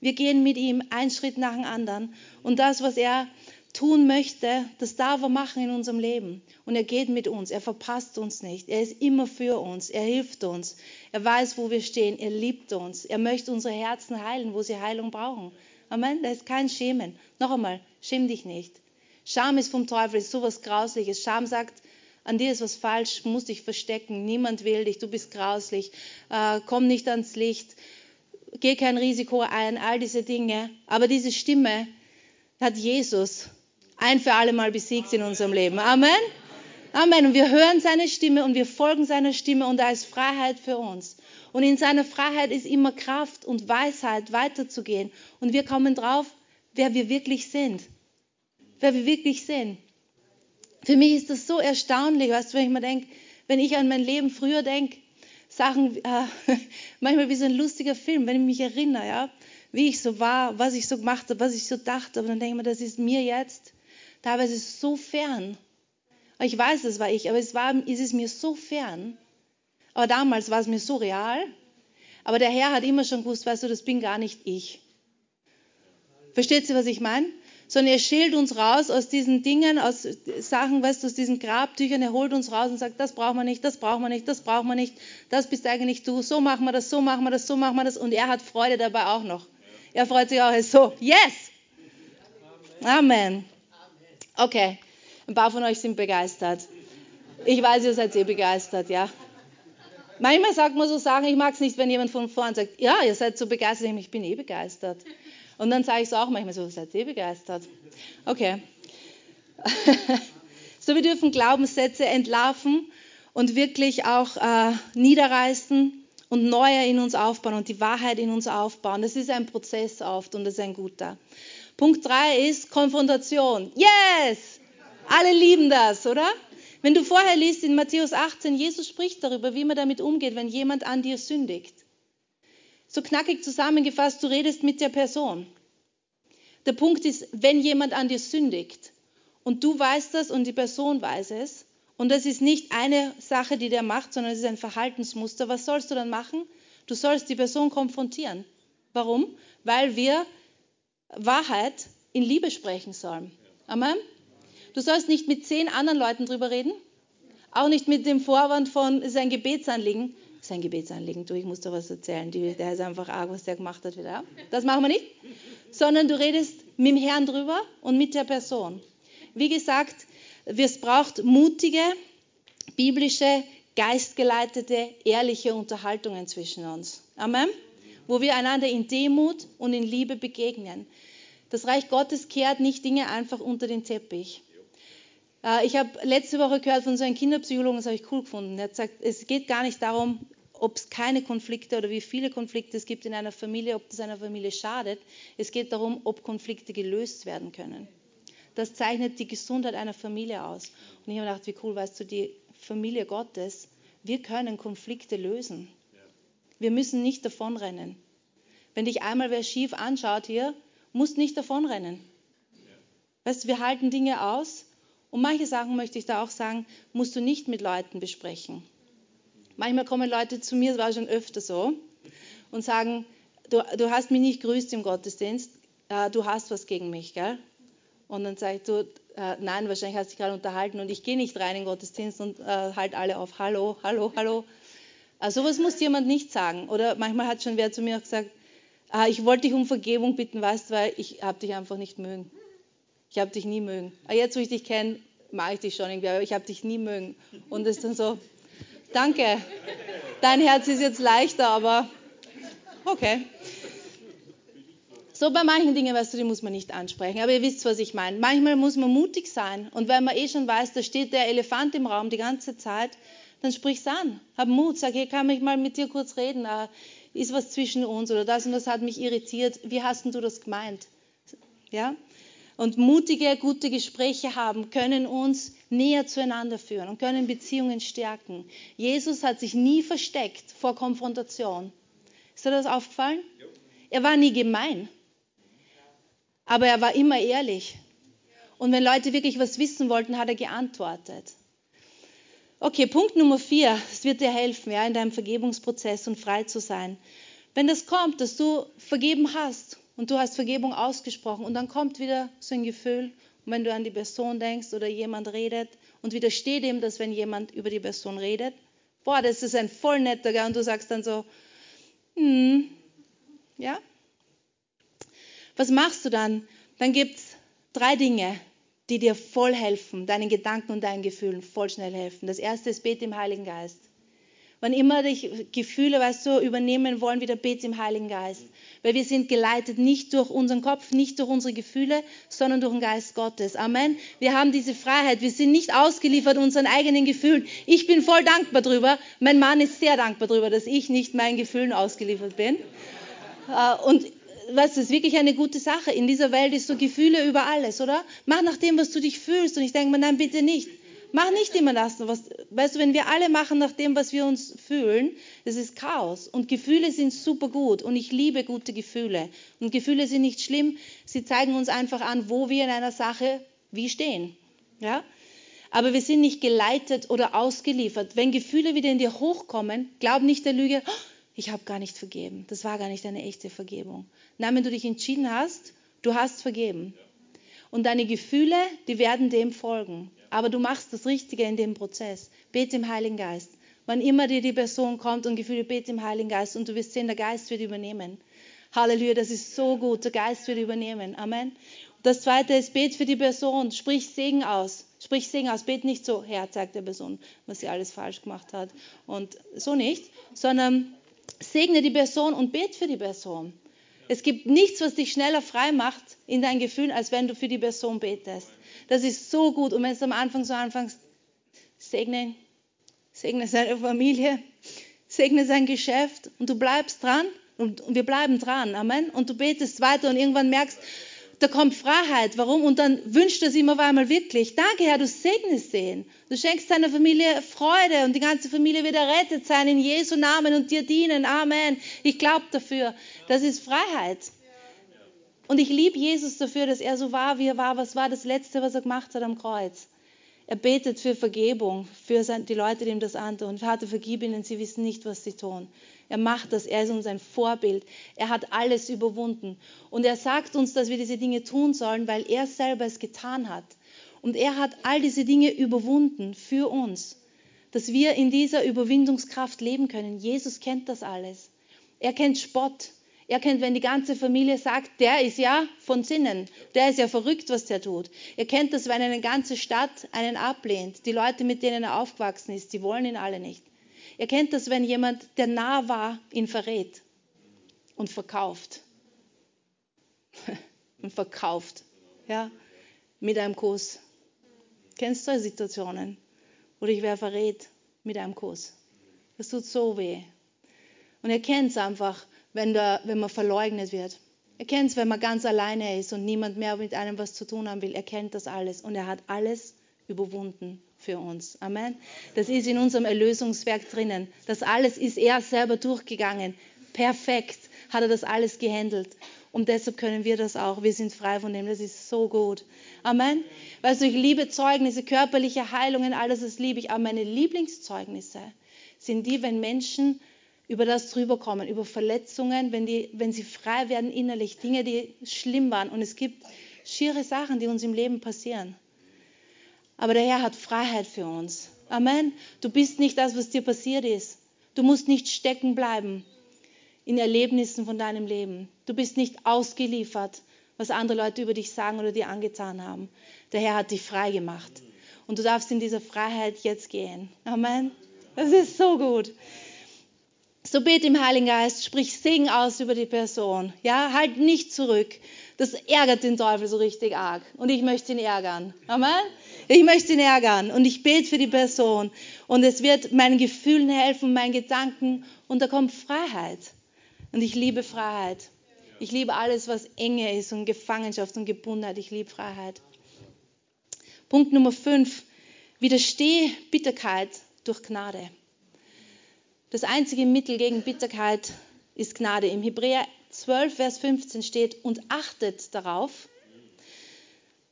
Wir gehen mit ihm einen Schritt nach dem anderen. Und das, was er tun möchte, das darf er machen in unserem Leben. Und er geht mit uns, er verpasst uns nicht, er ist immer für uns, er hilft uns, er weiß, wo wir stehen, er liebt uns, er möchte unsere Herzen heilen, wo sie Heilung brauchen. Amen, da ist kein Schämen. Noch einmal, schäm dich nicht. Scham ist vom Teufel, ist sowas Grausliches. Scham sagt, an dir ist was falsch, musst dich verstecken, niemand will dich, du bist grauslich, äh, komm nicht ans Licht, geh kein Risiko ein, all diese Dinge. Aber diese Stimme hat Jesus ein für alle Mal besiegt in unserem Leben. Amen. Amen. Und wir hören seine Stimme und wir folgen seiner Stimme und da ist Freiheit für uns. Und in seiner Freiheit ist immer Kraft und Weisheit weiterzugehen. Und wir kommen drauf, wer wir wirklich sind. Wer wir wirklich sind. Für mich ist das so erstaunlich, weißt du, wenn ich mir denke, wenn ich an mein Leben früher denke, Sachen, äh, manchmal wie so ein lustiger Film, wenn ich mich erinnere, ja, wie ich so war, was ich so gemacht habe, was ich so dachte, aber dann denke ich mir, das ist mir jetzt teilweise so fern. Ich weiß, es war ich, aber es war, ist es mir so fern. Aber damals war es mir so real. Aber der Herr hat immer schon gewusst, weißt du, das bin gar nicht ich. Versteht ihr, was ich meine? sondern er schält uns raus aus diesen Dingen, aus Sachen, weißt du, aus diesen Grabtüchern. Er holt uns raus und sagt, das braucht man nicht, das braucht man nicht, das braucht man nicht, das bist eigentlich du, so machen wir das, so machen wir das, so machen wir das. Und er hat Freude dabei auch noch. Er freut sich auch, ist so, yes! Amen. Okay, ein paar von euch sind begeistert. Ich weiß, ihr seid sehr begeistert, ja. Manchmal sagt man so Sachen, ich mag es nicht, wenn jemand von vorn sagt, ja, ihr seid so begeistert, ich bin eh begeistert. Und dann sage ich es auch manchmal so, seid ihr begeistert? Okay. so, wir dürfen Glaubenssätze entlarven und wirklich auch äh, niederreißen und neue in uns aufbauen und die Wahrheit in uns aufbauen. Das ist ein Prozess oft und das ist ein guter. Punkt 3 ist Konfrontation. Yes! Alle lieben das, oder? Wenn du vorher liest in Matthäus 18, Jesus spricht darüber, wie man damit umgeht, wenn jemand an dir sündigt. So knackig zusammengefasst, du redest mit der Person. Der Punkt ist, wenn jemand an dir sündigt und du weißt das und die Person weiß es, und das ist nicht eine Sache, die der macht, sondern es ist ein Verhaltensmuster, was sollst du dann machen? Du sollst die Person konfrontieren. Warum? Weil wir Wahrheit in Liebe sprechen sollen. Amen. Du sollst nicht mit zehn anderen Leuten drüber reden, auch nicht mit dem Vorwand von, es ist ein Gebetsanliegen. Es ist ein Gebetsanliegen, du, ich muss da was erzählen. der ist einfach arg, was der gemacht hat wieder. Das machen wir nicht. Sondern du redest mit dem Herrn drüber und mit der Person. Wie gesagt, es braucht mutige, biblische, geistgeleitete, ehrliche Unterhaltungen zwischen uns. Amen. Wo wir einander in Demut und in Liebe begegnen. Das Reich Gottes kehrt nicht Dinge einfach unter den Teppich. Äh, ich habe letzte Woche gehört von so einem Kinderpsychologen, das habe ich cool gefunden. Er hat gesagt, es geht gar nicht darum, ob es keine Konflikte oder wie viele Konflikte es gibt in einer Familie, ob das einer Familie schadet. Es geht darum, ob Konflikte gelöst werden können. Das zeichnet die Gesundheit einer Familie aus. Und ich habe gedacht, wie cool, weißt du, die Familie Gottes, wir können Konflikte lösen. Wir müssen nicht davonrennen. Wenn dich einmal wer schief anschaut hier, musst nicht davonrennen. Weißt du, wir halten Dinge aus, und manche Sachen möchte ich da auch sagen, musst du nicht mit Leuten besprechen. Manchmal kommen Leute zu mir, das war schon öfter so, und sagen, du, du hast mich nicht grüßt im Gottesdienst, äh, du hast was gegen mich, gell? Und dann sage ich, du, äh, nein, wahrscheinlich hast du dich gerade unterhalten und ich gehe nicht rein in den Gottesdienst und äh, halt alle auf, hallo, hallo, hallo. Also sowas muss jemand nicht sagen. Oder manchmal hat schon wer zu mir auch gesagt, ah, ich wollte dich um Vergebung bitten, weißt, weil ich habe dich einfach nicht mögen. Ich habe dich nie mögen. Ah, jetzt, wo ich dich kenne, mag ich dich schon irgendwie, aber ich habe dich nie mögen. Und es ist dann so, danke, dein Herz ist jetzt leichter, aber okay. So bei manchen Dingen, weißt du, die muss man nicht ansprechen. Aber ihr wisst, was ich meine. Manchmal muss man mutig sein. Und wenn man eh schon weiß, da steht der Elefant im Raum die ganze Zeit, dann sprich's an. Hab Mut. Sag, hey, kann ich mal mit dir kurz reden? Ah, ist was zwischen uns oder das und das hat mich irritiert. Wie hast denn du das gemeint? Ja? und mutige, gute Gespräche haben, können uns näher zueinander führen und können Beziehungen stärken. Jesus hat sich nie versteckt vor Konfrontation. Ist dir das aufgefallen? Er war nie gemein, aber er war immer ehrlich. Und wenn Leute wirklich was wissen wollten, hat er geantwortet. Okay, Punkt Nummer vier. Es wird dir helfen, ja, in deinem Vergebungsprozess und frei zu sein. Wenn das kommt, dass du vergeben hast und du hast Vergebung ausgesprochen und dann kommt wieder so ein Gefühl, und wenn du an die Person denkst oder jemand redet und widersteht dem, dass wenn jemand über die Person redet, boah, das ist ein voll netter, gell? und du sagst dann so, hm, ja. Was machst du dann? Dann gibt es drei Dinge, die dir voll helfen, deinen Gedanken und deinen Gefühlen voll schnell helfen. Das erste ist Bete im Heiligen Geist. Wann immer dich Gefühle, weißt du, übernehmen wollen, wieder bete im Heiligen Geist. Weil wir sind geleitet nicht durch unseren Kopf, nicht durch unsere Gefühle, sondern durch den Geist Gottes. Amen. Wir haben diese Freiheit. Wir sind nicht ausgeliefert unseren eigenen Gefühlen. Ich bin voll dankbar drüber. Mein Mann ist sehr dankbar drüber, dass ich nicht meinen Gefühlen ausgeliefert bin. Äh, und was ist wirklich eine gute Sache. In dieser Welt ist so Gefühle über alles, oder? Mach nach dem, was du dich fühlst. Und ich denke mir, nein, bitte nicht. Mach nicht immer das, was, weißt du, wenn wir alle machen nach dem, was wir uns fühlen, das ist Chaos. Und Gefühle sind super gut und ich liebe gute Gefühle. Und Gefühle sind nicht schlimm, sie zeigen uns einfach an, wo wir in einer Sache wie stehen. Ja? Aber wir sind nicht geleitet oder ausgeliefert. Wenn Gefühle wieder in dir hochkommen, glaub nicht der Lüge, oh, ich habe gar nicht vergeben. Das war gar nicht eine echte Vergebung. Nein, wenn du dich entschieden hast, du hast vergeben. Und deine Gefühle, die werden dem folgen. Aber du machst das Richtige in dem Prozess. Bete im Heiligen Geist. Wann immer dir die Person kommt und Gefühle, bete im Heiligen Geist und du wirst sehen, der Geist wird übernehmen. Halleluja, das ist so gut. Der Geist wird übernehmen. Amen. Das zweite ist, bet für die Person, sprich Segen aus. Sprich Segen aus, bet nicht so, Herr, zeigt der Person, was sie alles falsch gemacht hat. Und so nicht, sondern segne die Person und bet für die Person. Es gibt nichts, was dich schneller frei macht in dein Gefühl, als wenn du für die Person betest. Das ist so gut. Und wenn du am Anfang so anfängst, segne, segne seine Familie, segne sein Geschäft und du bleibst dran und wir bleiben dran. Amen. Und du betest weiter und irgendwann merkst, da kommt Freiheit. Warum? Und dann wünscht er es immer einmal wirklich. Danke, Herr, du segnest ihn. Du schenkst deiner Familie Freude und die ganze Familie wird errettet sein in Jesu Namen und dir dienen. Amen. Ich glaube dafür. Das ist Freiheit. Und ich liebe Jesus dafür, dass er so war, wie er war. Was war das Letzte, was er gemacht hat am Kreuz? Er betet für Vergebung, für die Leute, die ihm das antun. Vater, vergib ihnen, sie wissen nicht, was sie tun. Er macht das, er ist uns ein Vorbild. Er hat alles überwunden. Und er sagt uns, dass wir diese Dinge tun sollen, weil er selber es getan hat. Und er hat all diese Dinge überwunden für uns, dass wir in dieser Überwindungskraft leben können. Jesus kennt das alles. Er kennt Spott. Er kennt, wenn die ganze Familie sagt, der ist ja von Sinnen, der ist ja verrückt, was der tut. Er kennt das, wenn eine ganze Stadt einen ablehnt. Die Leute, mit denen er aufgewachsen ist, die wollen ihn alle nicht. Ihr kennt das, wenn jemand, der nah war, ihn verrät und verkauft. und verkauft. Ja, mit einem Kuss. Kennst du solche Situationen? Oder ich wäre verrät mit einem Kuss. Das tut so weh. Und er kennt es einfach, wenn, der, wenn man verleugnet wird. Er kennt es, wenn man ganz alleine ist und niemand mehr mit einem was zu tun haben will. Er kennt das alles und er hat alles überwunden für uns. Amen. Das ist in unserem Erlösungswerk drinnen. Das alles ist er selber durchgegangen. Perfekt hat er das alles gehandelt. Und deshalb können wir das auch. Wir sind frei von dem. Das ist so gut. Amen. Weißt du, ich liebe Zeugnisse, körperliche Heilungen, alles das liebe ich. Aber meine Lieblingszeugnisse sind die, wenn Menschen über das drüber kommen, über Verletzungen, wenn, die, wenn sie frei werden innerlich, Dinge, die schlimm waren. Und es gibt schiere Sachen, die uns im Leben passieren. Aber der Herr hat Freiheit für uns. Amen. Du bist nicht das, was dir passiert ist. Du musst nicht stecken bleiben in Erlebnissen von deinem Leben. Du bist nicht ausgeliefert, was andere Leute über dich sagen oder dir angetan haben. Der Herr hat dich frei gemacht. Und du darfst in dieser Freiheit jetzt gehen. Amen. Das ist so gut. So bete im Heiligen Geist, sprich Segen aus über die Person. Ja, halt nicht zurück. Das ärgert den Teufel so richtig arg. Und ich möchte ihn ärgern. Amen. Ich möchte ihn ärgern und ich bete für die Person und es wird meinen Gefühlen helfen, meinen Gedanken und da kommt Freiheit. Und ich liebe Freiheit. Ich liebe alles, was enge ist und Gefangenschaft und Gebundenheit. Ich liebe Freiheit. Punkt Nummer 5. Widerstehe Bitterkeit durch Gnade. Das einzige Mittel gegen Bitterkeit ist Gnade. Im Hebräer 12, Vers 15 steht, und achtet darauf,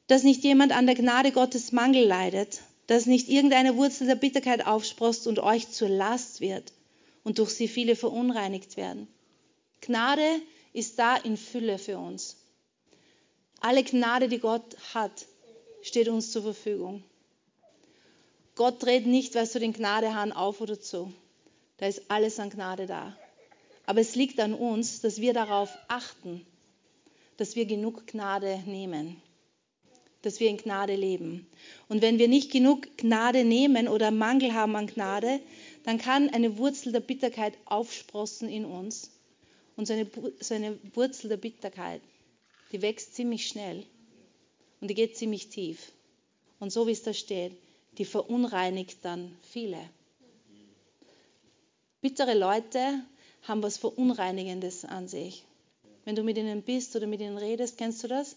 dass nicht jemand an der Gnade Gottes Mangel leidet, dass nicht irgendeine Wurzel der Bitterkeit aufsprost und euch zur Last wird und durch sie viele verunreinigt werden. Gnade ist da in Fülle für uns. Alle Gnade, die Gott hat, steht uns zur Verfügung. Gott dreht nicht, weißt du, den Gnadehahn auf oder zu. Da ist alles an Gnade da. Aber es liegt an uns, dass wir darauf achten, dass wir genug Gnade nehmen dass wir in Gnade leben. Und wenn wir nicht genug Gnade nehmen oder Mangel haben an Gnade, dann kann eine Wurzel der Bitterkeit aufsprossen in uns. Und so eine, so eine Wurzel der Bitterkeit, die wächst ziemlich schnell und die geht ziemlich tief. Und so wie es da steht, die verunreinigt dann viele. Bittere Leute haben was Verunreinigendes an sich. Wenn du mit ihnen bist oder mit ihnen redest, kennst du das?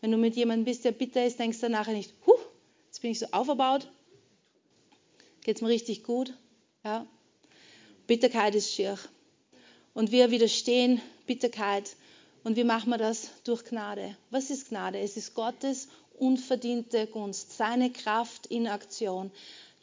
Wenn du mit jemandem bist, der bitter ist, denkst du nachher nicht, huh, jetzt bin ich so aufgebaut, geht es mir richtig gut. Ja? Bitterkeit ist schier. Und wir widerstehen Bitterkeit. Und wie machen wir das? Durch Gnade. Was ist Gnade? Es ist Gottes unverdiente Gunst, seine Kraft in Aktion.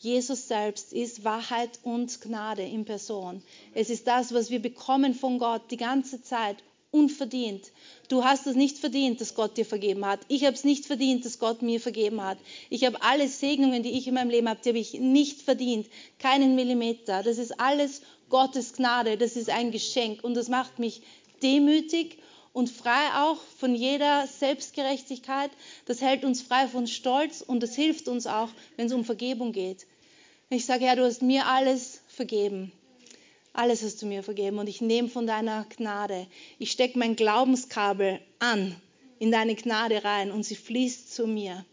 Jesus selbst ist Wahrheit und Gnade in Person. Es ist das, was wir bekommen von Gott die ganze Zeit unverdient. Du hast es nicht verdient, dass Gott dir vergeben hat. Ich habe es nicht verdient, dass Gott mir vergeben hat. Ich habe alle Segnungen, die ich in meinem Leben habe, die habe ich nicht verdient. Keinen Millimeter. Das ist alles Gottes Gnade. Das ist ein Geschenk. Und das macht mich demütig und frei auch von jeder Selbstgerechtigkeit. Das hält uns frei von Stolz und das hilft uns auch, wenn es um Vergebung geht. Ich sage, Herr, du hast mir alles vergeben. Alles hast du mir vergeben und ich nehme von deiner Gnade. Ich stecke mein Glaubenskabel an in deine Gnade rein und sie fließt zu mir.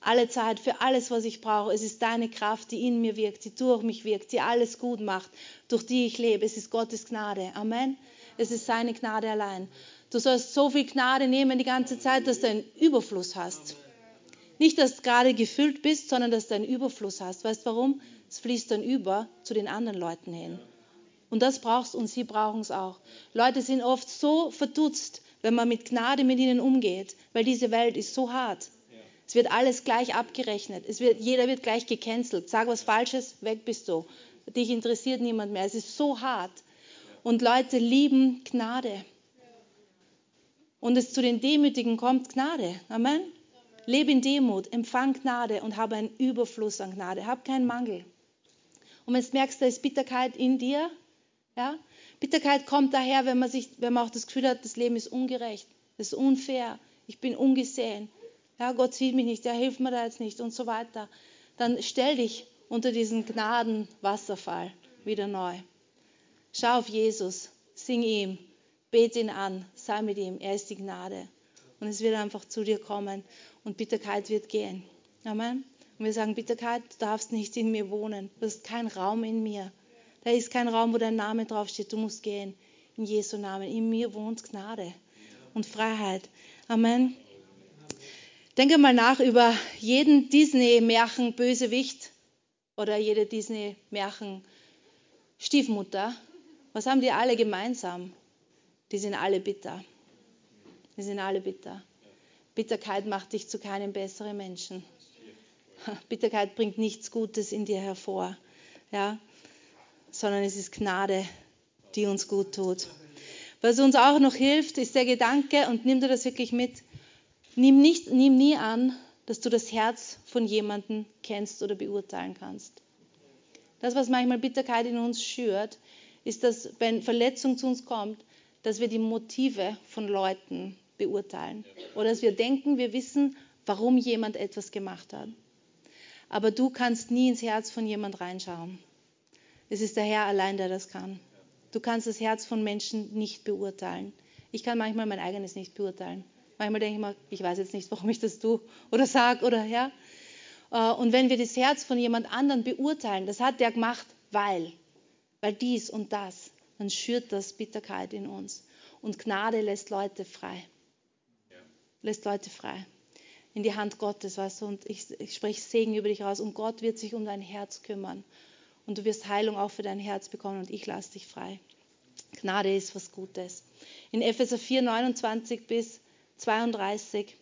Alle Zeit für alles, was ich brauche. Es ist deine Kraft, die in mir wirkt, die durch mich wirkt, die alles gut macht, durch die ich lebe. Es ist Gottes Gnade. Amen. Es ist seine Gnade allein. Du sollst so viel Gnade nehmen die ganze Zeit, dass du einen Überfluss hast. Nicht, dass du gerade gefüllt bist, sondern dass du einen Überfluss hast. Weißt du warum? Es fließt dann über zu den anderen Leuten hin. Und das brauchst du und sie brauchen es auch. Leute sind oft so verdutzt, wenn man mit Gnade mit ihnen umgeht, weil diese Welt ist so hart. Es wird alles gleich abgerechnet. Es wird, jeder wird gleich gecancelt. Sag was Falsches, weg bist du. Dich interessiert niemand mehr. Es ist so hart. Und Leute lieben Gnade. Und es zu den Demütigen kommt Gnade. Amen. Lebe in Demut, empfang Gnade und habe einen Überfluss an Gnade. Hab keinen Mangel. Und wenn du merkst, da ist Bitterkeit in dir, ja? Bitterkeit kommt daher, wenn man, sich, wenn man auch das Gefühl hat, das Leben ist ungerecht, es ist unfair, ich bin ungesehen, ja, Gott sieht mich nicht, er hilft mir da jetzt nicht und so weiter. Dann stell dich unter diesen Gnadenwasserfall wieder neu. Schau auf Jesus, sing ihm, bete ihn an, sei mit ihm, er ist die Gnade. Und es wird einfach zu dir kommen und Bitterkeit wird gehen. Amen. Und wir sagen, Bitterkeit, du darfst nicht in mir wohnen, du hast keinen Raum in mir. Da ist kein Raum, wo dein Name draufsteht. Du musst gehen. In Jesu Namen. In mir wohnt Gnade und Freiheit. Amen. Denke mal nach über jeden Disney-Märchen-Bösewicht oder jede Disney-Märchen-Stiefmutter. Was haben die alle gemeinsam? Die sind alle bitter. Die sind alle bitter. Bitterkeit macht dich zu keinem besseren Menschen. Bitterkeit bringt nichts Gutes in dir hervor. Ja? sondern es ist Gnade, die uns gut tut. Was uns auch noch hilft, ist der Gedanke, und nimm dir das wirklich mit, nimm, nicht, nimm nie an, dass du das Herz von jemandem kennst oder beurteilen kannst. Das, was manchmal Bitterkeit in uns schürt, ist, dass wenn Verletzung zu uns kommt, dass wir die Motive von Leuten beurteilen oder dass wir denken, wir wissen, warum jemand etwas gemacht hat. Aber du kannst nie ins Herz von jemand reinschauen. Es ist der Herr allein, der das kann. Du kannst das Herz von Menschen nicht beurteilen. Ich kann manchmal mein eigenes nicht beurteilen. Manchmal denke ich mir, ich weiß jetzt nicht, warum ich das tue oder sage oder ja. Äh, und wenn wir das Herz von jemand anderen beurteilen, das hat der gemacht, weil, weil dies und das, dann schürt das Bitterkeit in uns. Und Gnade lässt Leute frei. Lässt Leute frei. In die Hand Gottes, weißt du, und ich, ich spreche Segen über dich raus und Gott wird sich um dein Herz kümmern und du wirst Heilung auch für dein Herz bekommen und ich lasse dich frei. Gnade ist was Gutes. In Epheser 4, 29 bis 32.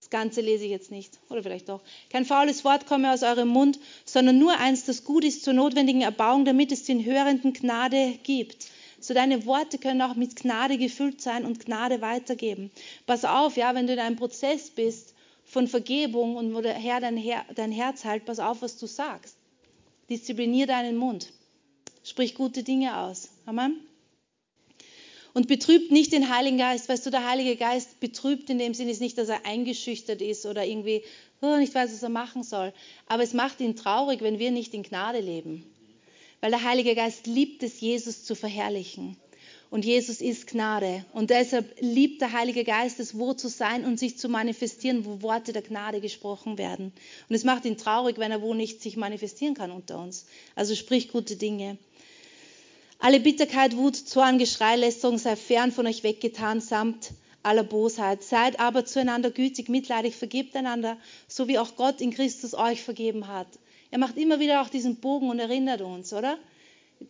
Das Ganze lese ich jetzt nicht, oder vielleicht doch. Kein faules Wort komme aus eurem Mund, sondern nur eins, das gut ist zur notwendigen Erbauung, damit es den Hörenden Gnade gibt. So deine Worte können auch mit Gnade gefüllt sein und Gnade weitergeben. Pass auf, ja, wenn du in einem Prozess bist, von Vergebung und wo der Herr dein, Her dein Herz hält, pass auf, was du sagst. Disziplinier deinen Mund. Sprich gute Dinge aus. Amen. Und betrübt nicht den Heiligen Geist. Weißt du, der Heilige Geist betrübt in dem Sinne ist nicht, dass er eingeschüchtert ist oder irgendwie oh, nicht weiß, was er machen soll. Aber es macht ihn traurig, wenn wir nicht in Gnade leben. Weil der Heilige Geist liebt es, Jesus zu verherrlichen. Und Jesus ist Gnade. Und deshalb liebt der Heilige Geist es, wo zu sein und sich zu manifestieren, wo Worte der Gnade gesprochen werden. Und es macht ihn traurig, wenn er wo nicht sich manifestieren kann unter uns. Also sprich gute Dinge. Alle Bitterkeit, Wut, Zorn, Geschrei, Lästerung sei fern von euch weggetan, samt aller Bosheit. Seid aber zueinander gütig, mitleidig, vergebt einander, so wie auch Gott in Christus euch vergeben hat. Er macht immer wieder auch diesen Bogen und erinnert uns, oder?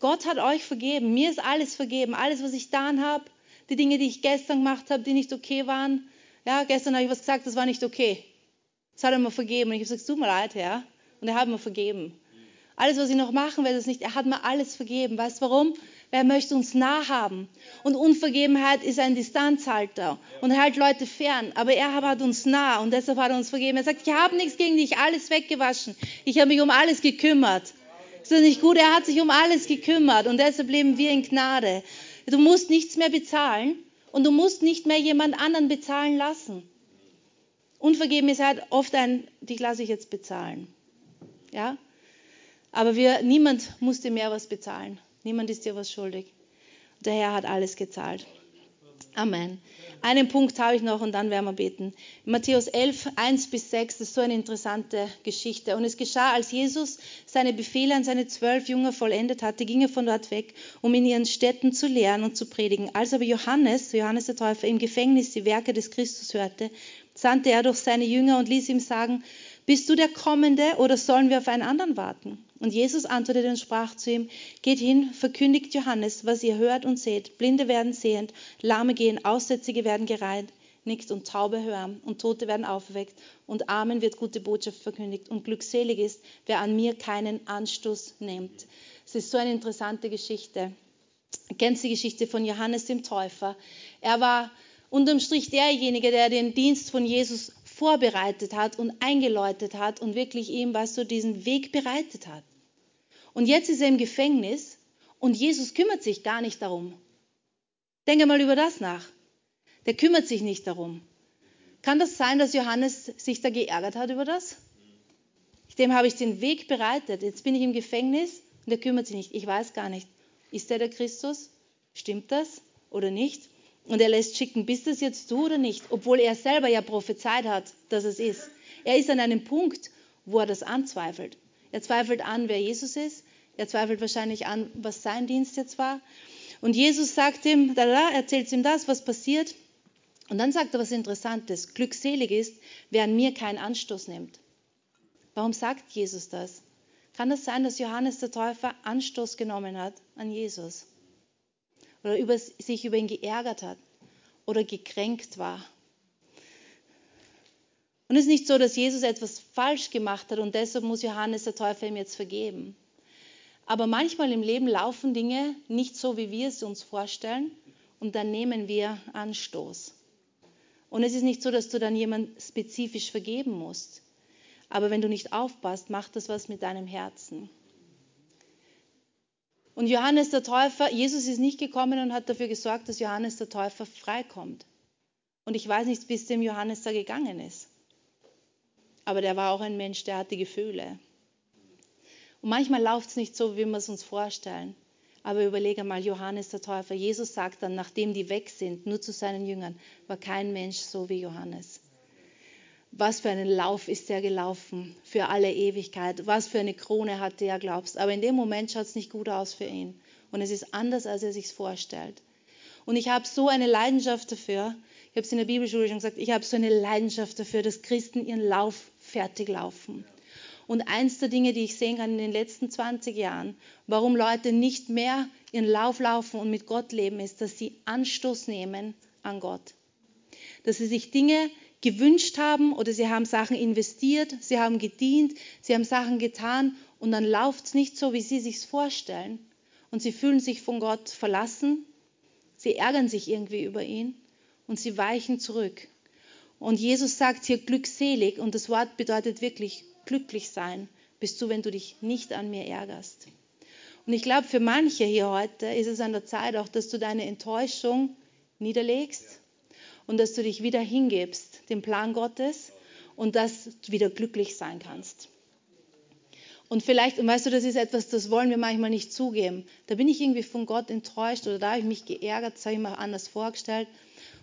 Gott hat euch vergeben. Mir ist alles vergeben. Alles, was ich getan habe, die Dinge, die ich gestern gemacht habe, die nicht okay waren. Ja, gestern habe ich was gesagt, das war nicht okay. Das hat er mir vergeben. Und ich habe gesagt, tut mir leid, Herr. Und er hat mir vergeben. Alles, was ich noch machen werde, ist nicht, er hat mir alles vergeben. Weißt du warum? Er möchte uns nah haben. Und Unvergebenheit ist ein Distanzhalter und hält Leute fern. Aber er hat uns nah und deshalb hat er uns vergeben. Er sagt, ich habe nichts gegen dich, alles weggewaschen. Ich habe mich um alles gekümmert. Ist das nicht gut? Er hat sich um alles gekümmert und deshalb leben wir in Gnade. Du musst nichts mehr bezahlen und du musst nicht mehr jemand anderen bezahlen lassen. Unvergeben ist halt oft ein, dich lasse ich jetzt bezahlen. Ja? Aber wir, niemand muss dir mehr was bezahlen. Niemand ist dir was schuldig. Der Herr hat alles gezahlt. Amen. Einen Punkt habe ich noch und dann werden wir beten. Matthäus 11, 1 bis 6, das ist so eine interessante Geschichte. Und es geschah, als Jesus seine Befehle an seine zwölf Jünger vollendet hatte, ging er von dort weg, um in ihren Städten zu lehren und zu predigen. Als aber Johannes, Johannes der Täufer, im Gefängnis die Werke des Christus hörte, sandte er durch seine Jünger und ließ ihm sagen, bist du der Kommende oder sollen wir auf einen anderen warten? Und Jesus antwortete und sprach zu ihm, geht hin, verkündigt Johannes, was ihr hört und seht. Blinde werden sehend, Lahme gehen, Aussätzige werden gereinigt und Taube hören und Tote werden aufgeweckt und Armen wird gute Botschaft verkündigt und glückselig ist, wer an mir keinen Anstoß nimmt. Es ist so eine interessante Geschichte. Ihr kennt die Geschichte von Johannes dem Täufer. Er war unterm Strich derjenige, der den Dienst von Jesus vorbereitet hat und eingeläutet hat und wirklich ihm, weißt du, diesen Weg bereitet hat. Und jetzt ist er im Gefängnis und Jesus kümmert sich gar nicht darum. Denke mal über das nach. Der kümmert sich nicht darum. Kann das sein, dass Johannes sich da geärgert hat über das? Dem habe ich den Weg bereitet. Jetzt bin ich im Gefängnis und der kümmert sich nicht. Ich weiß gar nicht. Ist der der Christus? Stimmt das oder nicht? Und er lässt schicken, bist das jetzt du oder nicht? Obwohl er selber ja prophezeit hat, dass es ist. Er ist an einem Punkt, wo er das anzweifelt. Er zweifelt an, wer Jesus ist. Er zweifelt wahrscheinlich an, was sein Dienst jetzt war. Und Jesus sagt ihm, da, da, erzählt ihm das, was passiert. Und dann sagt er was Interessantes. Glückselig ist, wer an mir keinen Anstoß nimmt. Warum sagt Jesus das? Kann das sein, dass Johannes der Täufer Anstoß genommen hat an Jesus? Oder über, sich über ihn geärgert hat oder gekränkt war? Und es ist nicht so, dass Jesus etwas falsch gemacht hat und deshalb muss Johannes der Täufer ihm jetzt vergeben. Aber manchmal im Leben laufen Dinge nicht so, wie wir es uns vorstellen und dann nehmen wir Anstoß. Und es ist nicht so, dass du dann jemand spezifisch vergeben musst. Aber wenn du nicht aufpasst, macht das was mit deinem Herzen. Und Johannes der Täufer, Jesus ist nicht gekommen und hat dafür gesorgt, dass Johannes der Täufer freikommt. Und ich weiß nicht, wie es dem Johannes da gegangen ist. Aber der war auch ein Mensch, der hatte Gefühle. Und manchmal läuft es nicht so, wie wir es uns vorstellen. Aber überlege mal, Johannes der Täufer. Jesus sagt dann, nachdem die weg sind, nur zu seinen Jüngern, war kein Mensch so wie Johannes. Was für einen Lauf ist er gelaufen für alle Ewigkeit? Was für eine Krone hatte er, glaubst? Aber in dem Moment schaut es nicht gut aus für ihn. Und es ist anders, als er sich vorstellt. Und ich habe so eine Leidenschaft dafür. Ich habe es in der Bibelschule schon gesagt. Ich habe so eine Leidenschaft dafür, dass Christen ihren Lauf fertig laufen. Und eins der Dinge, die ich sehen kann in den letzten 20 Jahren, warum Leute nicht mehr ihren Lauf laufen und mit Gott leben, ist, dass sie Anstoß nehmen an Gott. Dass sie sich Dinge gewünscht haben oder sie haben Sachen investiert, sie haben gedient, sie haben Sachen getan und dann läuft es nicht so, wie sie sich vorstellen. Und sie fühlen sich von Gott verlassen, sie ärgern sich irgendwie über ihn und sie weichen zurück. Und Jesus sagt hier glückselig und das Wort bedeutet wirklich glücklich sein, bist du, wenn du dich nicht an mir ärgerst. Und ich glaube, für manche hier heute ist es an der Zeit auch, dass du deine Enttäuschung niederlegst und dass du dich wieder hingibst, dem Plan Gottes und dass du wieder glücklich sein kannst. Und vielleicht, und weißt du, das ist etwas, das wollen wir manchmal nicht zugeben. Da bin ich irgendwie von Gott enttäuscht oder da habe ich mich geärgert, das habe ich mir anders vorgestellt.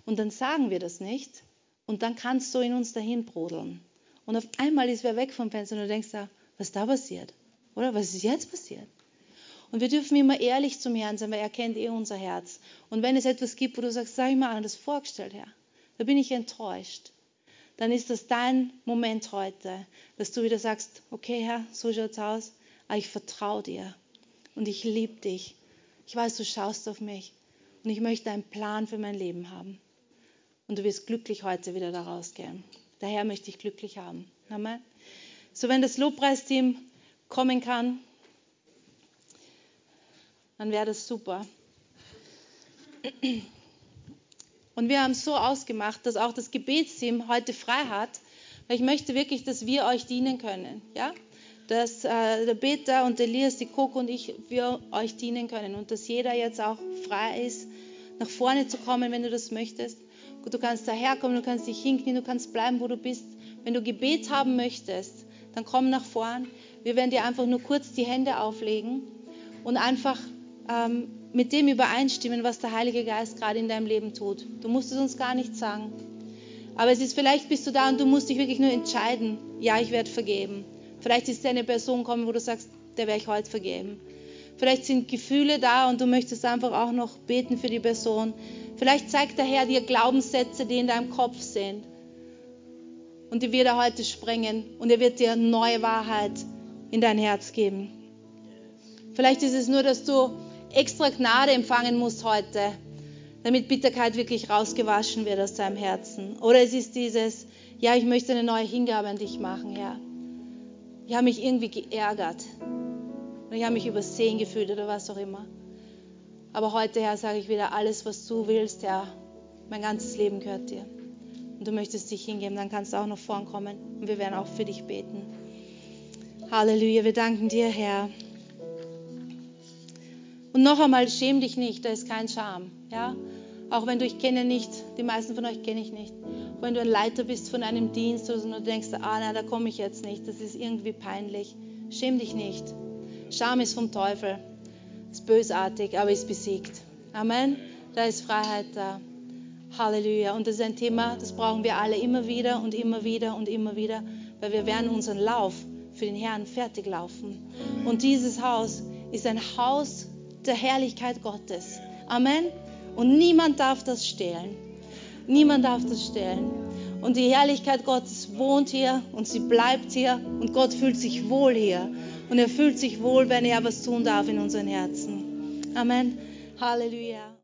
Und dann sagen wir das nicht. Und dann kannst du in uns dahin brodeln. Und auf einmal ist wer weg vom Fenster und du denkst was ist da passiert? Oder was ist jetzt passiert? Und wir dürfen immer ehrlich zum Herrn sein, weil er kennt eh unser Herz. Und wenn es etwas gibt, wo du sagst, sag ich mal anders vorgestellt, Herr, da bin ich enttäuscht, dann ist das dein Moment heute, dass du wieder sagst, okay, Herr, so schaut's aus, aber ich vertraue dir und ich liebe dich. Ich weiß, du schaust auf mich und ich möchte einen Plan für mein Leben haben und du wirst glücklich heute wieder da rausgehen. Daher möchte ich glücklich haben. Amen. So, wenn das Lobpreisteam kommen kann, dann wäre das super. Und wir haben so ausgemacht, dass auch das Gebetsteam heute frei hat, weil ich möchte wirklich, dass wir euch dienen können. Ja? Dass äh, der Peter und Elias, die Coco und ich, wir euch dienen können und dass jeder jetzt auch frei ist, nach vorne zu kommen, wenn du das möchtest. Du kannst daherkommen, du kannst dich hinknien, du kannst bleiben, wo du bist. Wenn du Gebet haben möchtest, dann komm nach vorn. Wir werden dir einfach nur kurz die Hände auflegen und einfach ähm, mit dem übereinstimmen, was der Heilige Geist gerade in deinem Leben tut. Du musst es uns gar nicht sagen. Aber es ist vielleicht bist du da und du musst dich wirklich nur entscheiden, ja, ich werde vergeben. Vielleicht ist eine Person kommen, wo du sagst, der werde ich heute vergeben. Vielleicht sind Gefühle da und du möchtest einfach auch noch beten für die Person. Vielleicht zeigt der Herr dir Glaubenssätze, die in deinem Kopf sind. Und die wird er heute sprengen und er wird dir neue Wahrheit in dein Herz geben. Vielleicht ist es nur, dass du extra Gnade empfangen musst heute, damit Bitterkeit wirklich rausgewaschen wird aus deinem Herzen. Oder es ist dieses, ja, ich möchte eine neue Hingabe an dich machen, Herr. Ich habe mich irgendwie geärgert. Oder ich habe mich übersehen gefühlt oder was auch immer. Aber heute, Herr, sage ich wieder, alles, was du willst, Herr, mein ganzes Leben gehört dir. Und du möchtest dich hingeben, dann kannst du auch noch vorn kommen und wir werden auch für dich beten. Halleluja, wir danken dir, Herr. Und noch einmal, schäm dich nicht, da ist kein Scham. Ja? Auch wenn du, ich kenne nicht, die meisten von euch kenne ich nicht. Wenn du ein Leiter bist von einem Dienst oder so, und du denkst, ah, nein, da komme ich jetzt nicht, das ist irgendwie peinlich. Schäm dich nicht. Scham ist vom Teufel, ist bösartig, aber ist besiegt. Amen. Da ist Freiheit da. Halleluja. Und das ist ein Thema, das brauchen wir alle immer wieder und immer wieder und immer wieder, weil wir werden unseren Lauf für den Herrn fertig laufen. Und dieses Haus ist ein Haus der Herrlichkeit Gottes. Amen. Und niemand darf das stehlen. Niemand darf das stehlen. Und die Herrlichkeit Gottes wohnt hier und sie bleibt hier und Gott fühlt sich wohl hier. Und er fühlt sich wohl, wenn er was tun darf in unseren Herzen. Amen. Halleluja.